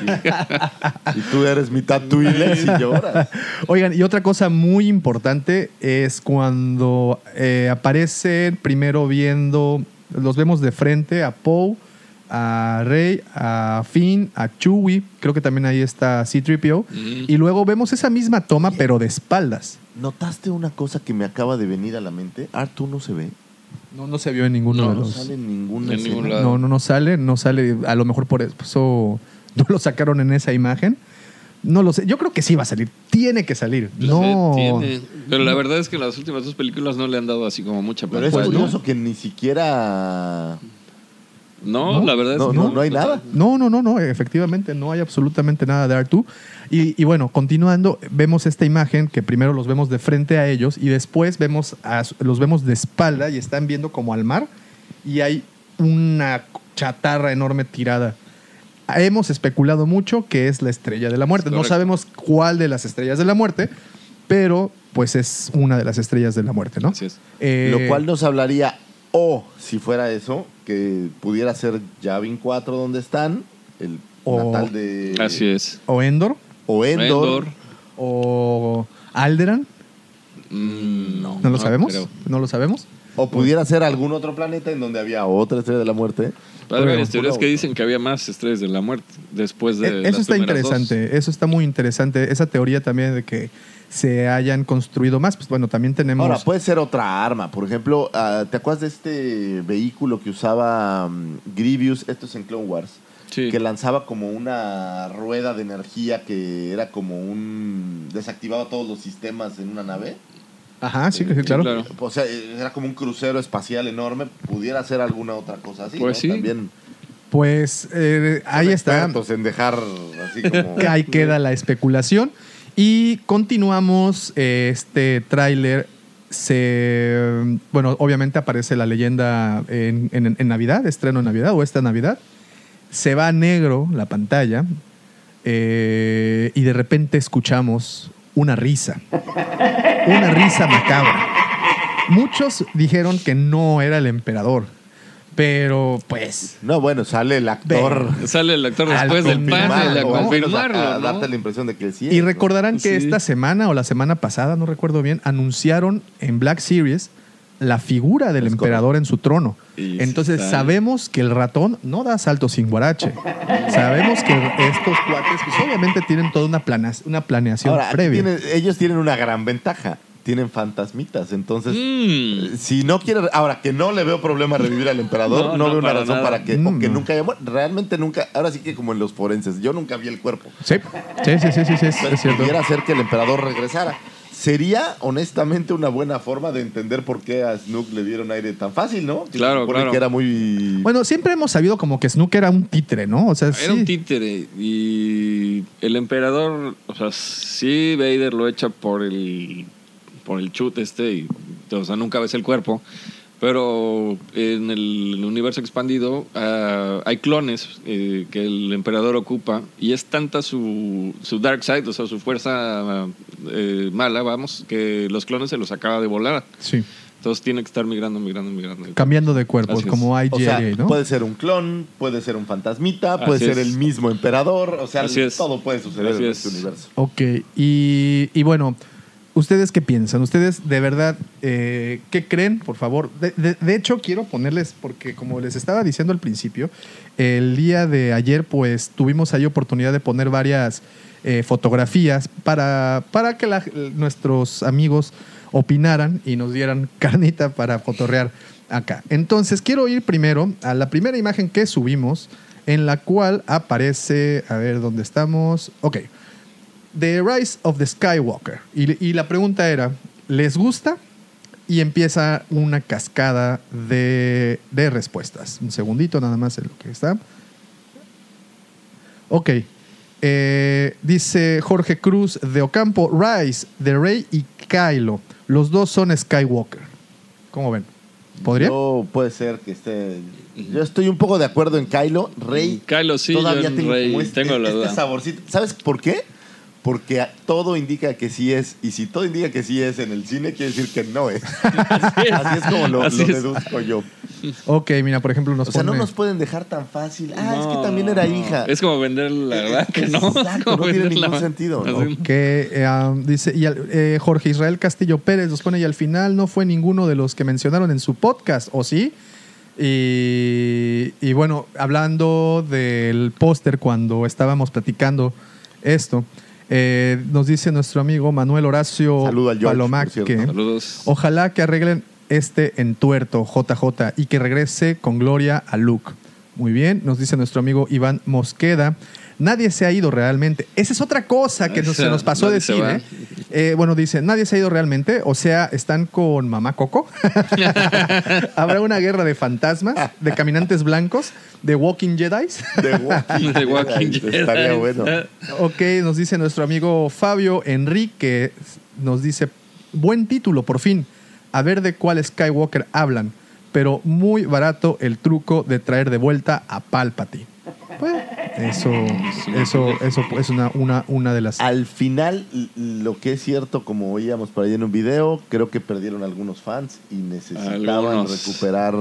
Y, y tú eres mitad Twi'lek y lloras. Oigan, y otra cosa muy importante es cuando eh, aparecen primero viendo, los vemos de frente a Poe, a Rey, a Finn, a Chewie, creo que también ahí está C-3PO, y luego vemos esa misma toma pero de espaldas. ¿Notaste una cosa que me acaba de venir a la mente? Artu no se ve. No, no se vio en ninguno No, de No los... sale en ninguna En ningún lado. No, no, no sale, no sale, a lo mejor por eso no lo sacaron en esa imagen. No lo sé, yo creo que sí va a salir, tiene que salir. No, Tiene. Pero la verdad es que las últimas dos películas no le han dado así como mucha Pero es curioso que ni siquiera No, la verdad es No, que no, no hay nada. No, no, no, no, efectivamente no hay absolutamente nada de R2. Y, y bueno, continuando, vemos esta imagen que primero los vemos de frente a ellos y después vemos a los vemos de espalda y están viendo como al mar y hay una chatarra enorme tirada. Hemos especulado mucho que es la estrella de la muerte. No sabemos cuál de las estrellas de la muerte, pero pues es una de las estrellas de la muerte, ¿no? Así es. Eh, Lo cual nos hablaría, o si fuera eso, que pudiera ser Yavin 4 donde están, el O- natal de... Así es. O Endor, O Endor. Endor. o Alderan, Mm, no. ¿no lo sabemos? creo. ¿No lo sabemos? O pudiera ser algún otro planeta en donde había otra estrella de la muerte. Hay varias teorías que dicen que había más estrellas de la muerte después de. E- las Eso está dos. interesante, eso está muy interesante. Esa teoría también de que se hayan construido más, pues bueno, también tenemos... Ahora, puede ser otra arma. Por ejemplo, ah, ¿te acuerdas de este vehículo que usaba mm, Grievous? Esto es en Clone Wars. Sí. Que lanzaba como una rueda de energía que era como un... desactivaba todos los sistemas en una nave. Ajá, sí, sí, claro. claro. O sea, era como un crucero espacial enorme. Pudiera ser alguna otra cosa así. Pues ¿no? sí. También Pues eh, ahí está. en dejar así como... Ahí queda la especulación. Y continuamos este tráiler. Se, bueno, obviamente aparece la leyenda en, en- en Navidad, estreno en Navidad o esta Navidad. Se va a negro la pantalla eh, y de repente escuchamos una risa. Una risa macabra. Muchos dijeron que no era el emperador, pero pues No, bueno, sale el actor... Sale el actor Al después del panel a confirmarlo. a- a ¿no? darte la impresión de que sí. Y recordarán que Sí. esta semana o la semana pasada, no recuerdo bien, anunciaron en Black Series la figura del Es emperador en su trono. Y Entonces sabemos que el ratón no da salto sin guarache. sabemos que estos cuates, pues obviamente tienen toda una, plana- una planeación Ahora, previa. tienen- ellos tienen una gran ventaja. Tienen fantasmitas. Entonces, Mm. si no quiere. Ahora, que no le veo problema revivir al emperador, No, no, no, veo una para razón nada. para que. Mm, o que no. nunca haya muerto. Realmente nunca. Ahora sí que como en los forenses. Yo nunca vi el cuerpo. Sí, sí, sí, sí, sí, sí, es, cierto. pudiera ser que el emperador regresara. Sería, honestamente, una buena forma de entender por qué a Snook le dieron aire tan fácil, ¿no? Claro, claro. que era muy. Bueno, siempre hemos sabido como que Snook era un títere, ¿no? O sea, Era sí. un títere y el emperador, o sea, sí Vader lo echa por el por el chute este y o sea, nunca ves el cuerpo, pero en el universo expandido ah, hay clones eh, que el emperador ocupa y es tanta su, su dark side, o sea, su fuerza eh, mala, vamos, que los clones se los acaba de volar. Sí. Entonces tiene que estar migrando, migrando, migrando. Cambiando de cuerpos, como hay O sea, JJ, ¿no? puede ser un clon, puede ser un fantasmita, puede Así ser es. el mismo emperador, o sea, Así es. todo puede suceder Así en es. este universo. Ok, y, y bueno, ¿ustedes qué piensan? ¿Ustedes de verdad eh, qué creen, por favor? De, hecho, quiero ponerles, porque como les estaba diciendo al principio, el día de ayer pues tuvimos ahí oportunidad de poner varias eh, fotografías para, para que nuestros amigos opinaran y nos dieran carnita para fotorrear acá. Entonces, quiero ir primero a la primera imagen que subimos, en la cual aparece, a ver dónde estamos, ok. The Rise of the Skywalker. Y, y la pregunta era, ¿les gusta? Y empieza una cascada de, de respuestas. Un segundito nada más en lo que está. Ok. Eh, dice Jorge Cruz de Ocampo, Rise, de Rey y Kylo. Los dos son Skywalker. ¿Cómo ven? ¿Podría? Yo puede ser que esté. Yo estoy un poco de acuerdo en Kylo. Rey. Kylo sí, todavía yo tengo, Rey este, tengo la este duda. saborcito. ¿Sabes por qué? Porque todo indica que sí es. Y si todo indica que sí es en el cine, quiere decir que no es. Así es como lo, Así lo es. deduzco yo. Ok, mira, por ejemplo, nos O sea, no nos pueden dejar tan fácil. Ah, es que también era hija. Es como vender la verdad que no. Exacto, no tiene la- ningún sentido, ¿no? Eh, um, dice, y al- eh, Jorge Israel Castillo Pérez nos pone, y al final no fue ninguno de los que mencionaron en su podcast, ¿o sí? Y, y bueno, hablando del póster cuando estábamos platicando esto, eh, nos dice nuestro amigo Manuel Horacio Saludo al George, Palomac que Saludos. ojalá que arreglen este entuerto JJ y que regrese con gloria a Luke. Muy bien, nos dice nuestro amigo Iván Mosqueda. Nadie se ha ido realmente. Esa es otra cosa que nos- se nos pasó decir. va. ¿eh? Eh, bueno, dice, nadie se ha ido realmente, o sea, están con mamá Coco. Habrá una guerra de fantasmas, de caminantes blancos, de walking Jedis. The Walking, The Walking Dead. Estaría bueno. ok, nos dice nuestro amigo Fabio Enrique, nos dice, buen título, por fin. A ver de cuál Skywalker hablan, pero muy barato el truco de traer de vuelta a Palpatine. Pues, eso, eso, eso es una, una, una de las... Al final, lo que es cierto, como veíamos por ahí en un video, creo que perdieron algunos fans y necesitaban Algunos. recuperar.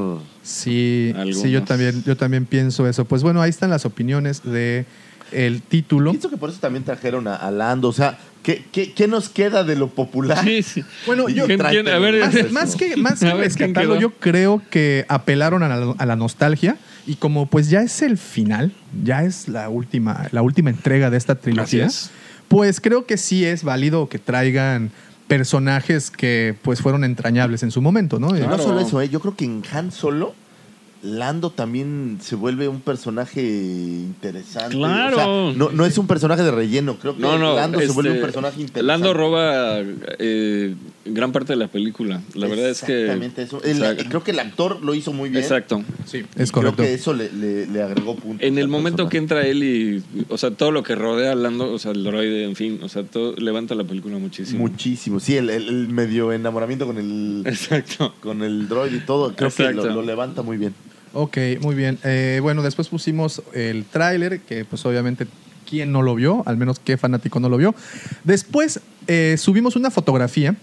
Sí, Algunos. sí, yo también, yo también pienso eso. Pues bueno, ahí están las opiniones de el título. Pienso que por eso también trajeron a, a Lando. O sea, ¿qué, qué, qué nos queda de lo popular? Sí, sí. Bueno, yo, ¿Quién- quién? A ver, más, que, más que ver, ¿quién rescatarlo, yo creo que apelaron a la, a la nostalgia y como pues ya es el final, ya es la última, la última entrega de esta trilogía, es. pues creo que sí es válido que traigan personajes que pues fueron entrañables en su momento, ¿no? Claro. No solo eso, ¿eh? yo creo que en Han Solo, Lando también se vuelve un personaje interesante. Claro. O sea, no, no es un personaje de relleno, creo que No, no. Lando se este, vuelve un personaje interesante. Lando roba eh, gran parte de la película. La verdad es que. Exactamente eso. El- o sea, creo que el actor lo hizo muy bien. Exacto. Sí, Y es correcto. Creo que eso le, le- le agregó puntos. En el momento que entra él y. O sea, todo lo que rodea a Lando, o sea, el droide, en fin, o sea, todo levanta la película muchísimo. Muchísimo. Sí, el, el- el medio enamoramiento con el, Exacto. con el droid y todo, creo que lo, lo levanta muy bien. Ok, muy bien. Eh, bueno, después pusimos el tráiler, que pues obviamente, ¿quién no lo vio? Al menos qué fanático no lo vio. Después eh, subimos una fotografía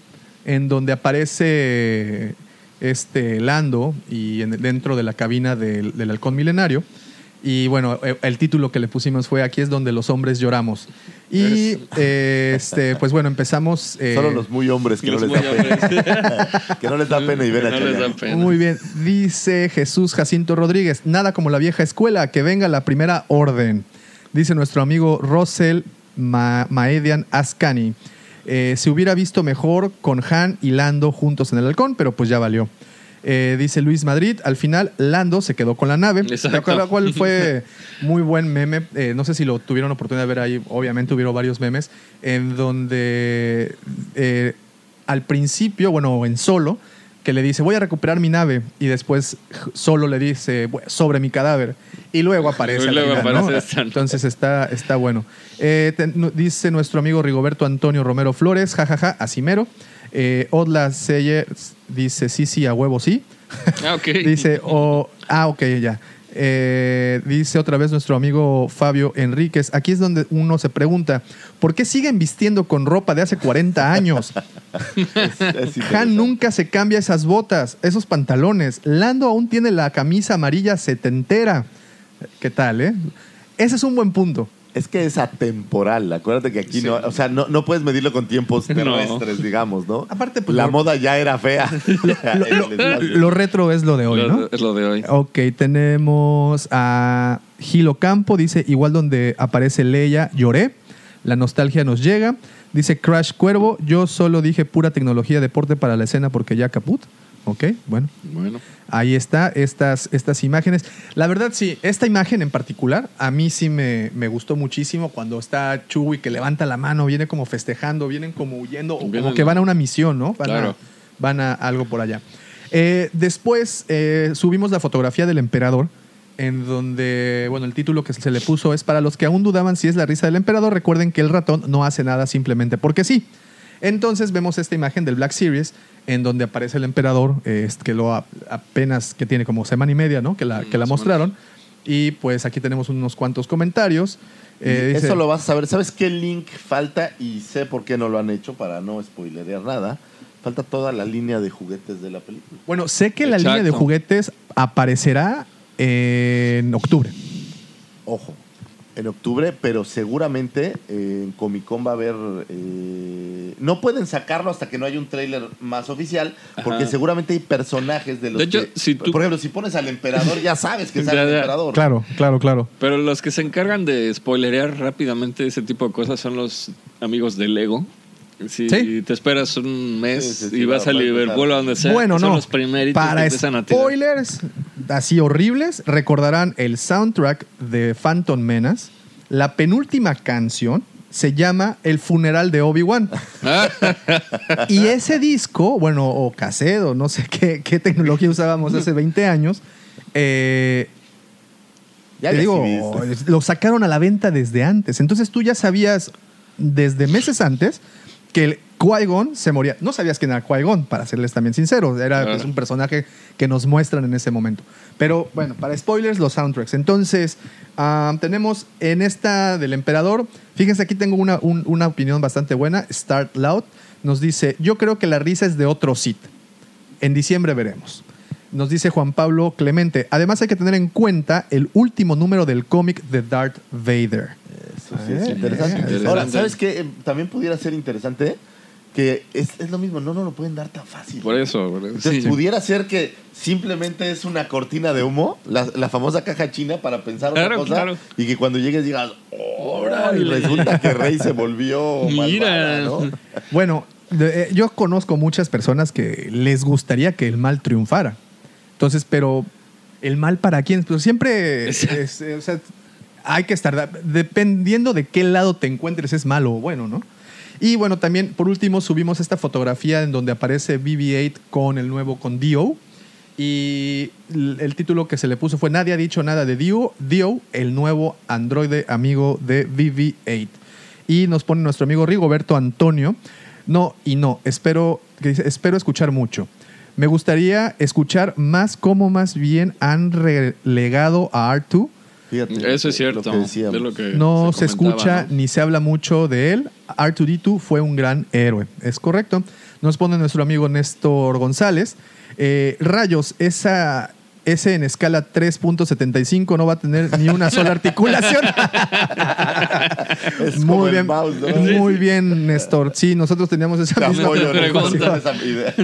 en donde aparece este Lando y en- dentro de la cabina del, del halcón milenario. Y bueno, eh, el título que le pusimos fue Aquí es donde los hombres lloramos. Y eh, este, pues bueno, empezamos... eh, Solo los muy hombres que no les muy da pena. que no les da pena y ven a No les da pena. Muy bien, dice Jesús Jacinto Rodríguez, nada como la vieja escuela, que venga la primera orden. Dice nuestro amigo Russell Ma- Maedian Ascani, eh, se hubiera visto mejor con Han y Lando juntos en el halcón, pero pues ya valió. Eh, dice Luis Madrid, al final Lando se quedó con la nave, lo cual fue muy buen meme. Eh, no sé si lo tuvieron oportunidad de ver ahí, obviamente hubieron varios memes, en donde al principio, bueno, en solo, que le dice, voy a recuperar mi nave, y después solo le dice, "Bu- sobre mi cadáver, y luego aparece. Y luego. Entonces está, está bueno. Eh, te- dice nuestro amigo Rigoberto Antonio Romero Flores, jajaja, Asimero. Eh, Odla Seyers dice, sí, sí, a huevo, sí. Ah, ok. Dice, o ah, ok, ya. Eh, dice otra vez nuestro amigo Fabio Enríquez. Aquí es donde uno se pregunta, ¿por qué siguen vistiendo con ropa de hace 40 años? Es- es interesante. Han nunca se cambia esas botas, esos pantalones. Lando aún tiene la camisa amarilla setentera. ¿Qué tal, eh? Ese es un buen punto. Es que es atemporal. Acuérdate que aquí no, o sea, no, no puedes medirlo con tiempos No. terrestres, digamos, ¿no? Aparte, pues, la lo- moda ya era fea. Lo, retro es lo de hoy, Lo- ¿no? Es lo de hoy. Ok, tenemos a Gilo Campo, dice, igual donde aparece Leia, lloré, la nostalgia nos llega. Dice Crash Cuervo, yo solo dije pura tecnología deporte para la escena porque ya caput. Ok, bueno, Bueno. ahí está, estas, estas imágenes. La verdad, sí, esta imagen en particular, a mí sí me, me gustó muchísimo cuando está Chewie que levanta la mano, viene como festejando, vienen como huyendo, o como que van a una misión, ¿no? Van, Claro. a, van a algo por allá. Eh, después eh, subimos la fotografía del emperador, en donde, bueno, el título que se le puso es para los que aún dudaban si es la risa del emperador, recuerden que el ratón no hace nada simplemente porque sí. Entonces vemos esta imagen del Black Series en donde aparece el emperador, eh, que lo a- apenas que tiene como semana y media, ¿no? Que la, Mm, que la o mostraron. Y pues aquí tenemos unos cuantos comentarios. Eh, dice- Eso lo vas a saber. ¿Sabes qué link falta? Y sé por qué no lo han hecho para no spoilerear nada. Falta toda la línea de juguetes de la película. Bueno, sé que la línea de juguetes aparecerá en octubre. Ojo, en octubre, pero seguramente eh, en Comic Con va a haber. eh, no pueden sacarlo hasta que no haya un tráiler más oficial, porque Ajá. seguramente hay personajes de los De hecho, que- si tú- Por ejemplo, si pones al emperador, ya sabes que sale Ya, el emperador. Claro, claro, claro. Pero los que se encargan de spoilerear rápidamente ese tipo de cosas son los amigos de Lego. Si Sí. te esperas un mes Sí, sí, sí, y vas va- a Liverpool o donde sea, bueno, son no. los primeritos que Para empiezan a tirar. spoilers así horribles, recordarán el soundtrack de Phantom Menace, la penúltima canción, se llama El funeral de Obi-Wan. y ese disco, bueno, o cassette, o no sé qué, qué tecnología usábamos hace 20 años, eh, Ya te digo, lo sacaron a la venta desde antes. Entonces tú ya sabías desde meses antes que el Qui-Gon se moría. No sabías quién era Qui-Gon, para serles también sinceros. Era pues, un personaje que nos muestran en ese momento. Pero bueno, para spoilers, los soundtracks. Entonces, tenemos en esta del Emperador. Fíjense, aquí tengo una, un- una opinión bastante buena. Start Loud nos dice: Yo creo que la risa es de otro Sith. En diciembre veremos. Nos dice Juan Pablo Clemente. Además, hay que tener en cuenta el último número del cómic de Darth Vader. Eso sí es interesante. interesante. Ahora, ¿sabes qué? Eh, También pudiera ser interesante que es, es lo mismo, no nos lo pueden dar tan fácil. Por eso, por eso. Entonces, Sí. pudiera ser que simplemente es una cortina de humo, la, la famosa caja china para pensar otra Claro, cosa claro. y que cuando llegues digas, ¡Órale! Y resulta que Rey se volvió Mira. malvada, ¿no? Bueno, de- eh, yo conozco muchas personas que les gustaría que el mal triunfara. Entonces, pero ¿el mal para quién? Pero siempre es, o sea, hay que estar, dependiendo de qué lado te encuentres, es malo o bueno, ¿no? Y bueno, también por último subimos esta fotografía en donde aparece BB-8 con el nuevo, con Dio. Y el título que se le puso fue Nadie ha dicho nada de Dio, Dio, el nuevo androide amigo de BB-8. Y nos pone nuestro amigo Rigoberto Antonio. No y no, espero, espero escuchar mucho. Me gustaría escuchar más cómo más bien han relegado a R2. Fíjate. Eso es cierto. Lo que decíamos. es lo que No se, escucha ¿no? ni se habla mucho de él. R2D2 fue un gran héroe. Es correcto. Nos pone nuestro amigo Néstor González. Eh, rayos, esa, ese en escala 3.75 no va a tener ni una sola articulación. Es muy bien, mouse, ¿no? muy bien, Néstor. Sí, nosotros teníamos esa Te misma.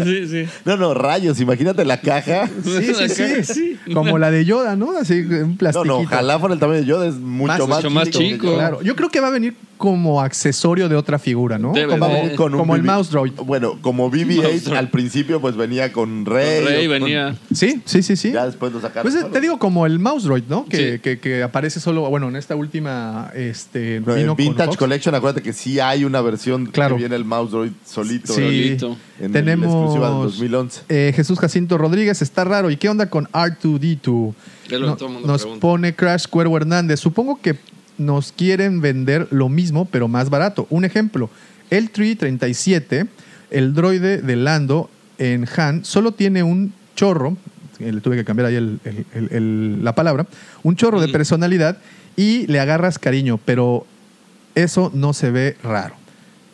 Sí, sí. No, no, rayos, imagínate la caja. Sí, sí, sí, Como la de Yoda, ¿no? Así, un No, plastiquito. no, ojalá fuera el tamaño de Yoda, es mucho Más- más, mucho más chico. Claro, yo creo que va a venir como accesorio de otra figura, ¿no? Debe como de. Con un como el mouse droid. Bueno, como BB-8 Mouse droid. al principio pues venía con Rey. Rey con- venía. Sí, sí, sí, sí. Ya después lo sacaron. Pues solo. te digo como el mouse droid, ¿no? Que, Sí. que, que aparece solo, bueno, en esta última, este, vino Vintage. Collection, acuérdate que sí hay una versión Claro. que viene el mouse droid solito. Sí. Solito. En Tenemos la exclusiva del 2011. eh, Jesús Jacinto Rodríguez, está raro. ¿Y qué onda con R2D2? Es lo que No- todo el mundo nos pregunta. pone Crash Cuervo Hernández. Supongo que nos quieren vender lo mismo, pero más barato. Un ejemplo, el 337, el droide de Lando en Han, solo tiene un chorro, le tuve que cambiar ahí el- el- el- el- la palabra, un chorro de personalidad y le agarras cariño, pero eso no se ve raro.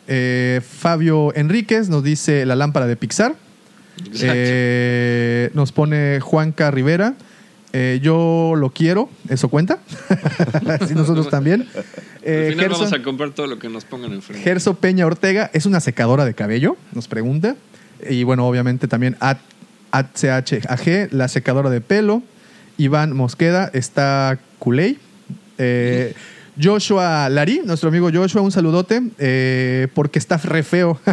Eh, Fabio Enríquez nos dice la lámpara de Pixar. Eh, nos pone Juanca Rivera. eh, yo lo quiero, ¿eso cuenta? sí, nosotros también. Eh, Al final vamos a comprar todo lo que nos pongan enfrente. Gerso Peña Ortega es una secadora de cabello, nos pregunta. Y bueno, obviamente también At- ACHAG, la secadora de pelo. Iván Mosqueda está Culey. Eh, Joshua Lari, nuestro amigo Joshua, un saludote, eh, porque está re feo.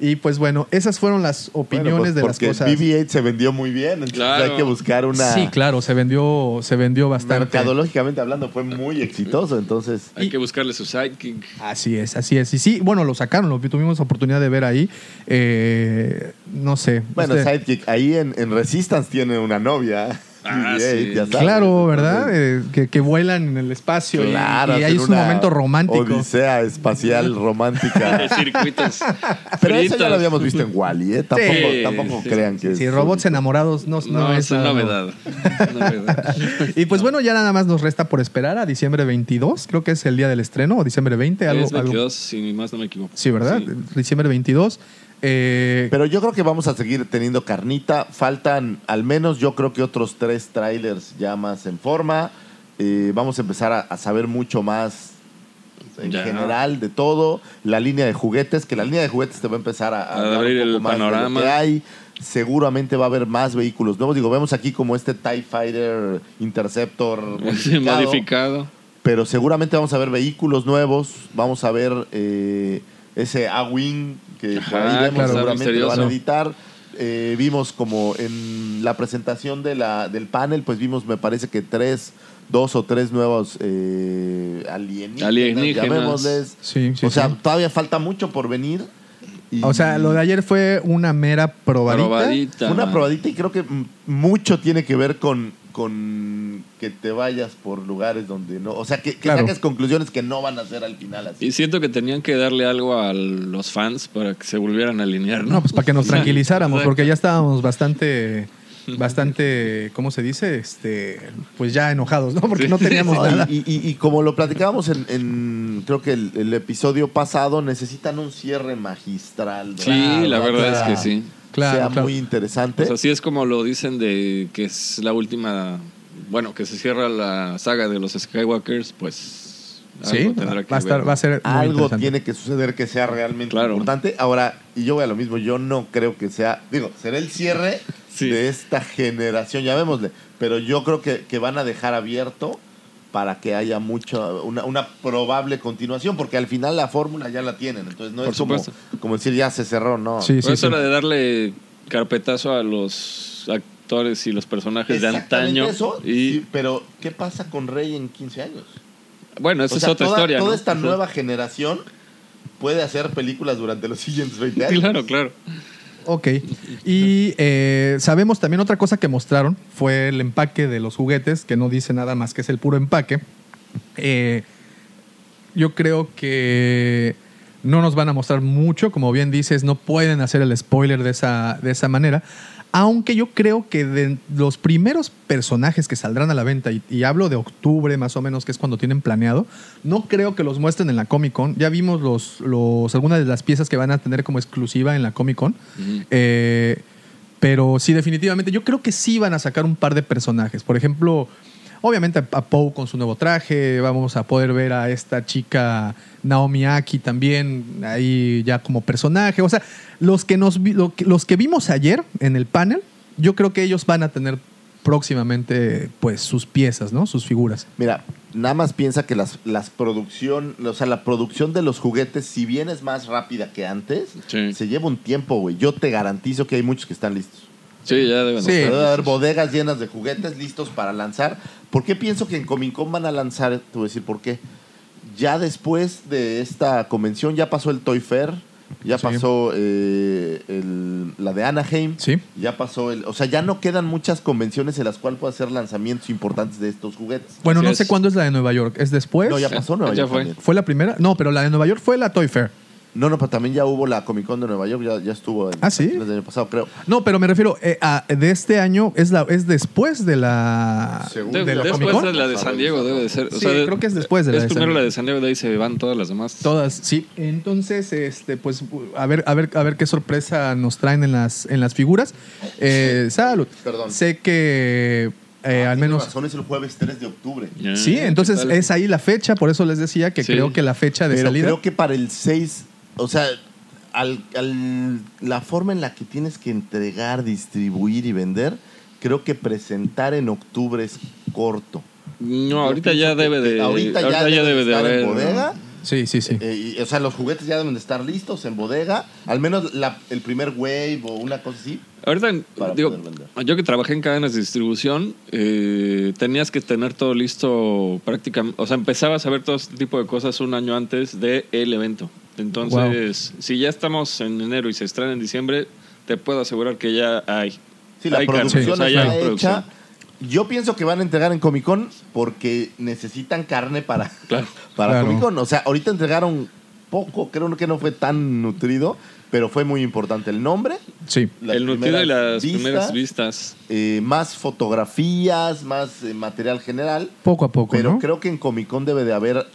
Y pues bueno, esas fueron las opiniones Bueno, pues, de las porque cosas. BB-8 se vendió muy bien, entonces Claro. hay que buscar una... Sí, claro, se vendió, se vendió bastante. Mercadológicamente hablando fue muy exitoso, entonces... Hay que buscarle su sidekick. Así es, así es. Y sí, bueno, lo sacaron, lo tuvimos oportunidad de ver ahí. Eh, no sé. Bueno, Usted- Sidekick, ahí en, en Resistance tiene una novia. Ah, BB-8, sí. ya sabes. Claro, ¿verdad? Entonces, Eh, que, que vuelan en el espacio y- Claro, y, hacen ahí es un momento romántico. Odisea espacial romántica. De circuitos. Pero eso ya fritos. lo habíamos visto en Wally, ¿eh? Tampoco, Sí, tampoco sí, crean que Sí, es- robots enamorados no, no No, es es una novedad. Novedad. Y pues bueno, ya nada más nos resta por esperar a diciembre 22, creo que es el día del estreno, o diciembre 20, algo. es algo- 22, si más no me equivoco. Sí, ¿verdad? Sí. Diciembre 22. Eh, Pero yo creo que vamos a seguir teniendo carnita. Faltan al menos yo creo que otros tres trailers ya más en forma. Eh, vamos a empezar a, a saber mucho más en Ya. general de todo. La línea de juguetes, que la línea de juguetes te va a empezar a, A dar abrir un poco el más de lo panorama. que hay. Seguramente va a haber más vehículos nuevos. Digo, vemos aquí como este TIE Fighter Interceptor Sí, modificado modificado. pero seguramente vamos a ver vehículos nuevos, vamos a ver eh, ese A-Wing que por ahí vemos, claro. seguramente lo van a editar. Eh, vimos como en la presentación de la, del panel, pues vimos, me parece que tres dos o tres nuevos eh, alienígenas, Alienígenas. llamémosles. Sí, sí, o sea, sí. todavía falta mucho por venir. y- O sea, lo de ayer fue una mera probadita. Una probadita y creo que mucho tiene que ver con, con que te vayas por lugares donde no. O sea, que, que Claro. saques conclusiones que no van a ser al final así. Y siento que tenían que darle algo a los fans para que se volvieran a alinear, ¿no? No, pues para que nos Sí. tranquilizáramos, porque ya estábamos bastante, bastante, ¿cómo se dice? Este, pues ya enojados, ¿no? Porque no teníamos No, nada. y, y- y como lo platicábamos en, en- creo que el, el episodio pasado, necesitan un cierre magistral. Sí, ¿verdad? la verdad es que sí. Claro, sea claro. muy interesante. Pues así es como lo dicen de que es la última, bueno, que se cierra la saga de los Skywalkers, pues Sí, algo tendrá que va a, estar, ver. va a ser Algo tiene que suceder que sea realmente Claro. importante. Ahora, y yo voy a lo mismo, yo no creo que sea, digo, será el cierre Sí. de esta generación, llamémosle, pero yo creo que, que van a dejar abierto para que haya mucho, una, una probable continuación, porque al final la fórmula ya la tienen, entonces no Por es como, supuesto. como decir ya se cerró, no. Sí, sí, eso sí. era de darle carpetazo a los actores y los personajes de antaño. eso, y sí, pero ¿qué pasa con Rey en 15 años? bueno, esa O es otra toda, historia. toda ¿no? esta Ajá. nueva generación puede hacer películas durante los siguientes 20 años. Claro, claro. Ok. Y eh, sabemos también otra cosa que mostraron fue el empaque de los juguetes, que no dice nada más que es el puro empaque. Eh, yo creo que no nos van a mostrar mucho, como bien dices, no pueden hacer el spoiler de esa, de esa manera. Aunque yo creo que de los primeros personajes que saldrán a la venta, y, y hablo de octubre más o menos, que es cuando tienen planeado, no creo que los muestren en la Comic Con. Ya vimos los, los, algunas de las piezas que van a tener como exclusiva en la Comic Con. Eh, pero sí, definitivamente, yo creo que sí van a sacar un par de personajes. Por ejemplo, obviamente a Poe con su nuevo traje, vamos a poder ver a esta chica Naomi Aki también ahí ya como personaje. O sea, los que, nos vi- lo que- los que vimos ayer en el panel, yo creo que ellos van a tener próximamente pues sus piezas, ¿no? Sus figuras. Mira, nada más piensa que las, las producción, o sea, la producción de los juguetes, si bien es más rápida que antes, Sí. se lleva un tiempo, güey. Yo te garantizo que hay muchos que están listos. Sí, ya deben Sí. Debe haber bodegas llenas de juguetes listos para lanzar. ¿Por qué pienso que en Comic Con van a lanzar? Te voy a decir por qué. Ya después de esta convención, ya pasó el Toy Fair, ya Sí. pasó eh, el- la de Anaheim, Sí. ya pasó el... O sea, ya no quedan muchas convenciones en las cuales puede hacer lanzamientos importantes de estos juguetes. Bueno, Así no es. sé cuándo es la de Nueva York. ¿Es después? No, ya pasó Nueva Ya York fue. ¿Fue la primera? No, pero la de Nueva York fue la Toy Fair. No, no, pero también ya hubo la Comic Con de Nueva York, ya, ya estuvo en ¿Ah, sí? el año pasado, creo. No, pero me refiero eh, a de este año es la es después de la Según De- de la después Comic-Con. de la de San Diego debe de ser. O Sí, sea, creo que es después de la es de San primero Diego. la de San Diego, de ahí se van todas las demás. Todas, sí. Entonces, este, pues, a ver, a ver, a ver qué sorpresa nos traen en las, en las figuras. Eh, salud. Perdón. Sé que eh, Ah, al menos. razón, es el jueves 3 de octubre. Sí, ¿qué entonces es ahí la fecha, por eso les decía que Sí. creo que la fecha de Pero salida. creo que para el 6, o sea, al, al- la forma en la que tienes que entregar, distribuir y vender, creo que presentar en octubre es corto. No, ahorita ya debe de. ahorita ya debe de de estar en bodega. Sí, sí, sí. Eh, y, o sea, los juguetes ya deben de estar listos en bodega. Al menos la- el primer wave o una cosa así. Ahorita, Para digo, poder vender. yo que trabajé en cadenas de distribución, eh, tenías que tener todo listo prácticamente. O sea, empezabas a ver todo este tipo de cosas un año antes del evento. Entonces, si ya estamos en enero y se estrena en diciembre, te puedo asegurar que ya hay. Sí, la hay carne, producción o sea, ya está hay producción. hecha. Yo pienso que van a entregar en Comic Con porque necesitan carne para, Claro. para Claro. Comic Con. O sea, ahorita entregaron poco, creo que no fue tan nutrido, pero fue muy importante el nombre. Sí. las El nutrido y primeras las vistas, primeras vistas. eh, más fotografías, más eh, material general. Poco a poco, Pero ¿no? creo que en Comic Con debe de haber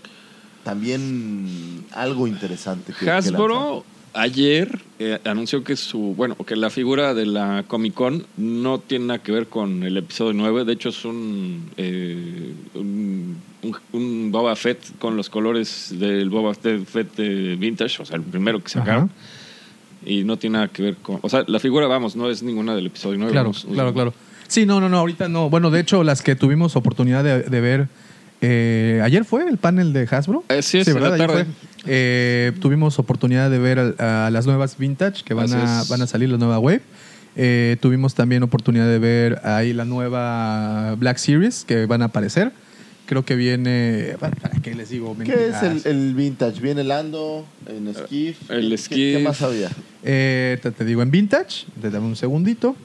también algo interesante. que- que Hasbro ayer eh, anunció que su, bueno, que la figura de la Comic Con no tiene nada que ver con el episodio 9, de hecho es un, eh, un, un- un Boba Fett con los colores del Boba Fett eh, vintage, o sea, el primero que sacaron. Ajá. Y no tiene nada que ver con, o sea, la figura, vamos, no es ninguna del episodio 9. Claro, claro, claro. Sí, no, no, no, ahorita no. Bueno, de hecho, las que tuvimos oportunidad de, de ver. Eh, ayer fue el panel de Hasbro. Eh, sí, es la ¿verdad? Ayer tarde. fue. Eh, tuvimos oportunidad de ver a, a las nuevas Vintage que van Así a, es. van a salir, la nueva Wave. Eh, tuvimos también oportunidad de ver ahí la nueva Black Series que van a aparecer. creo que viene. ¿Para qué les digo? ¿Qué es el, el vintage? ¿Viene el Ando en Skiff? el ¿Qué- Skiff. ¿Qué más había? Eh, te, te digo en vintage, te dame un segundito.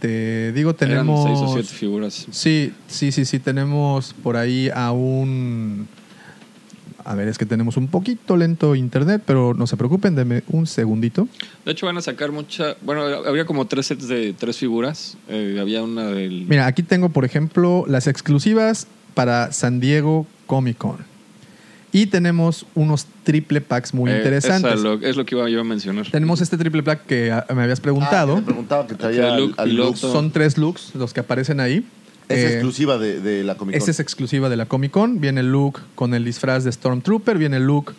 Te digo, Eran tenemos. seis o siete figuras. Sí, sí, sí, sí, tenemos por ahí a un... A ver, es que tenemos un poquito lento internet, pero no se preocupen, denme un segundito. De hecho, van a sacar mucha. Bueno, había como tres sets de tres figuras. Eh, había una del. Mira, aquí tengo, por ejemplo, las exclusivas para San Diego Comic Con. Y tenemos unos triple packs muy Eh, interesantes. esa lo- es lo que iba yo a mencionar. Tenemos este triple pack que ah, me habías Ah, preguntado. te preguntaba que traía al. Luke. Son tres looks los que aparecen ahí. Es Eh, exclusiva de, de la Comic Con. Esta es exclusiva de la Comic Con. Viene el look con el disfraz de Stormtrooper. Viene el look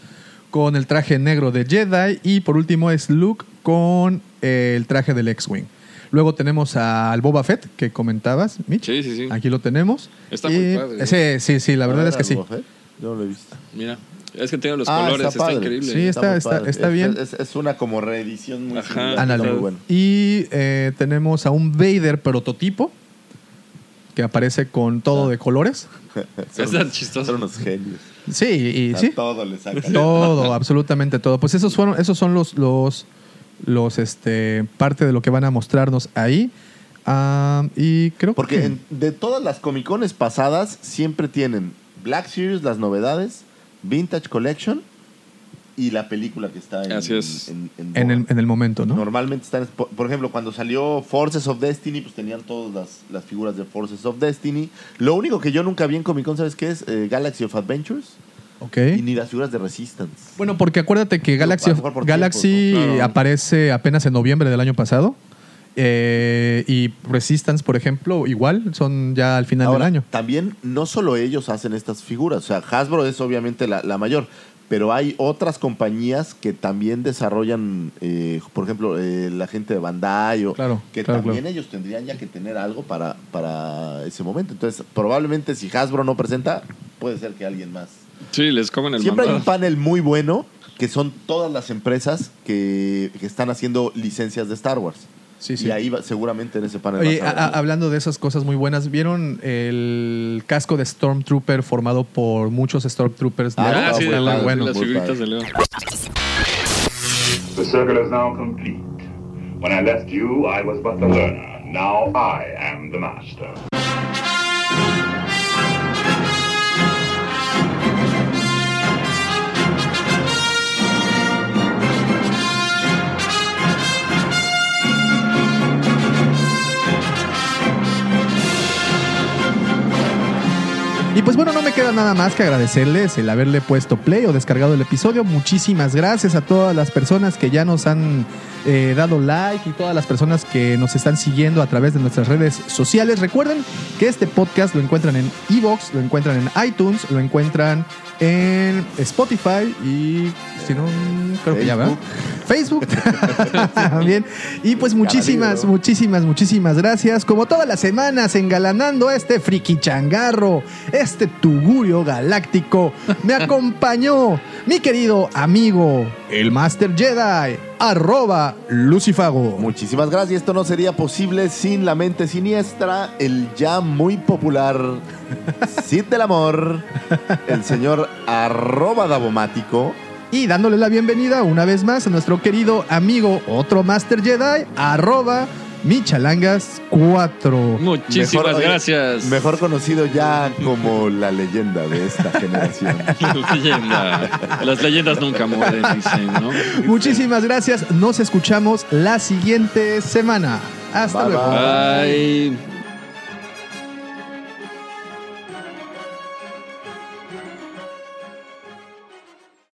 con el traje negro de Jedi. Y por último es Luke con eh, el traje del X-Wing. Luego tenemos al Boba Fett que comentabas, Mitch. Sí, sí, sí. Aquí lo tenemos. Está Y- muy padre. Sí, sí, sí, la verdad Ah, es que sí. Boba Fett. Yo no lo he visto. Mira. Es que tiene los Ah, colores, está, padre. increíble. Sí, está- está- está Es- bien. Es, es una como reedición muy Ajá. Está muy bueno. Y eh, tenemos a un Vader prototipo que aparece con todo de colores. Son Está unos- chistoso. Son unos genios. Sí, y A sí. todo le sacan. Todo, absolutamente todo. Pues esos fueron, esos son los, los, los, este, parte de lo que van a mostrarnos ahí. Ah, y creo Porque que en- de todas las Comic Cones pasadas siempre tienen Black Series, las novedades, Vintage Collection y la película que está en, Así es. en, en en el, boga. en el momento, ¿no? Normalmente están, por, por ejemplo, cuando salió Forces of Destiny, pues tenían todas las, las figuras de Forces of Destiny. Lo único que yo nunca vi en Comic Con, ¿sabes qué es? Eh, Galaxy of Adventures Ok. y ni las figuras de Resistance. Bueno, porque acuérdate que Galaxy, Galaxy tiempos, ¿no? Claro. aparece apenas en noviembre del año pasado. Eh, y Resistance, por ejemplo, igual, son ya al final Ahora, del año. también no solo ellos hacen estas figuras, o sea, Hasbro es obviamente la, la mayor, pero hay otras compañías que también desarrollan, eh, por ejemplo, eh, la gente de Bandai, o, Claro, que claro, también claro. ellos tendrían ya que tener algo para, para ese momento. Entonces, probablemente si Hasbro no presenta, puede ser que alguien más. Sí, les comen el Siempre hay un panel muy bueno que son todas las empresas que, que están haciendo licencias de Star Wars. Sí, sí. Y ahí va- seguramente en ese panel Oye, vas a ver hablando de esas cosas muy buenas, ¿vieron el casco de Stormtrooper formado por muchos Stormtroopers? Ah, Lego? Ah, sí, muy de bueno. las figuritas de Leo. The circle is now complete. When I left you, I was but the learner. Now I am the master. Pues bueno, no me queda nada más que agradecerles el haberle puesto play o descargado el episodio. Muchísimas gracias a todas las personas que ya nos han eh, dado like y todas las personas que nos están siguiendo a través de nuestras redes sociales. Recuerden que este podcast lo encuentran en Evox, lo encuentran en iTunes, lo encuentran en Spotify y si no, creo que ya, ¿verdad? Facebook también. Y pues muchísimas, muchísimas, muchísimas gracias. Como todas las semanas, engalanando este friki changarro, este tugurio galáctico, me acompañó mi querido amigo, el Master Jedi, arroba Lucifago. Muchísimas gracias. Esto no sería posible sin la mente siniestra, el ya muy popular Cid del Amor, el señor arroba Davomático. Y dándole la bienvenida una vez más a nuestro querido amigo, otro Master Jedi, arroba Michalangas4. Muchísimas Mejor- oye, gracias. Mejor conocido ya como la leyenda de esta generación. Leyenda. Las leyendas nunca mueren, dicen, ¿no? Muchísimas gracias. Nos escuchamos la siguiente semana. Hasta Bye, luego. bye. Bye.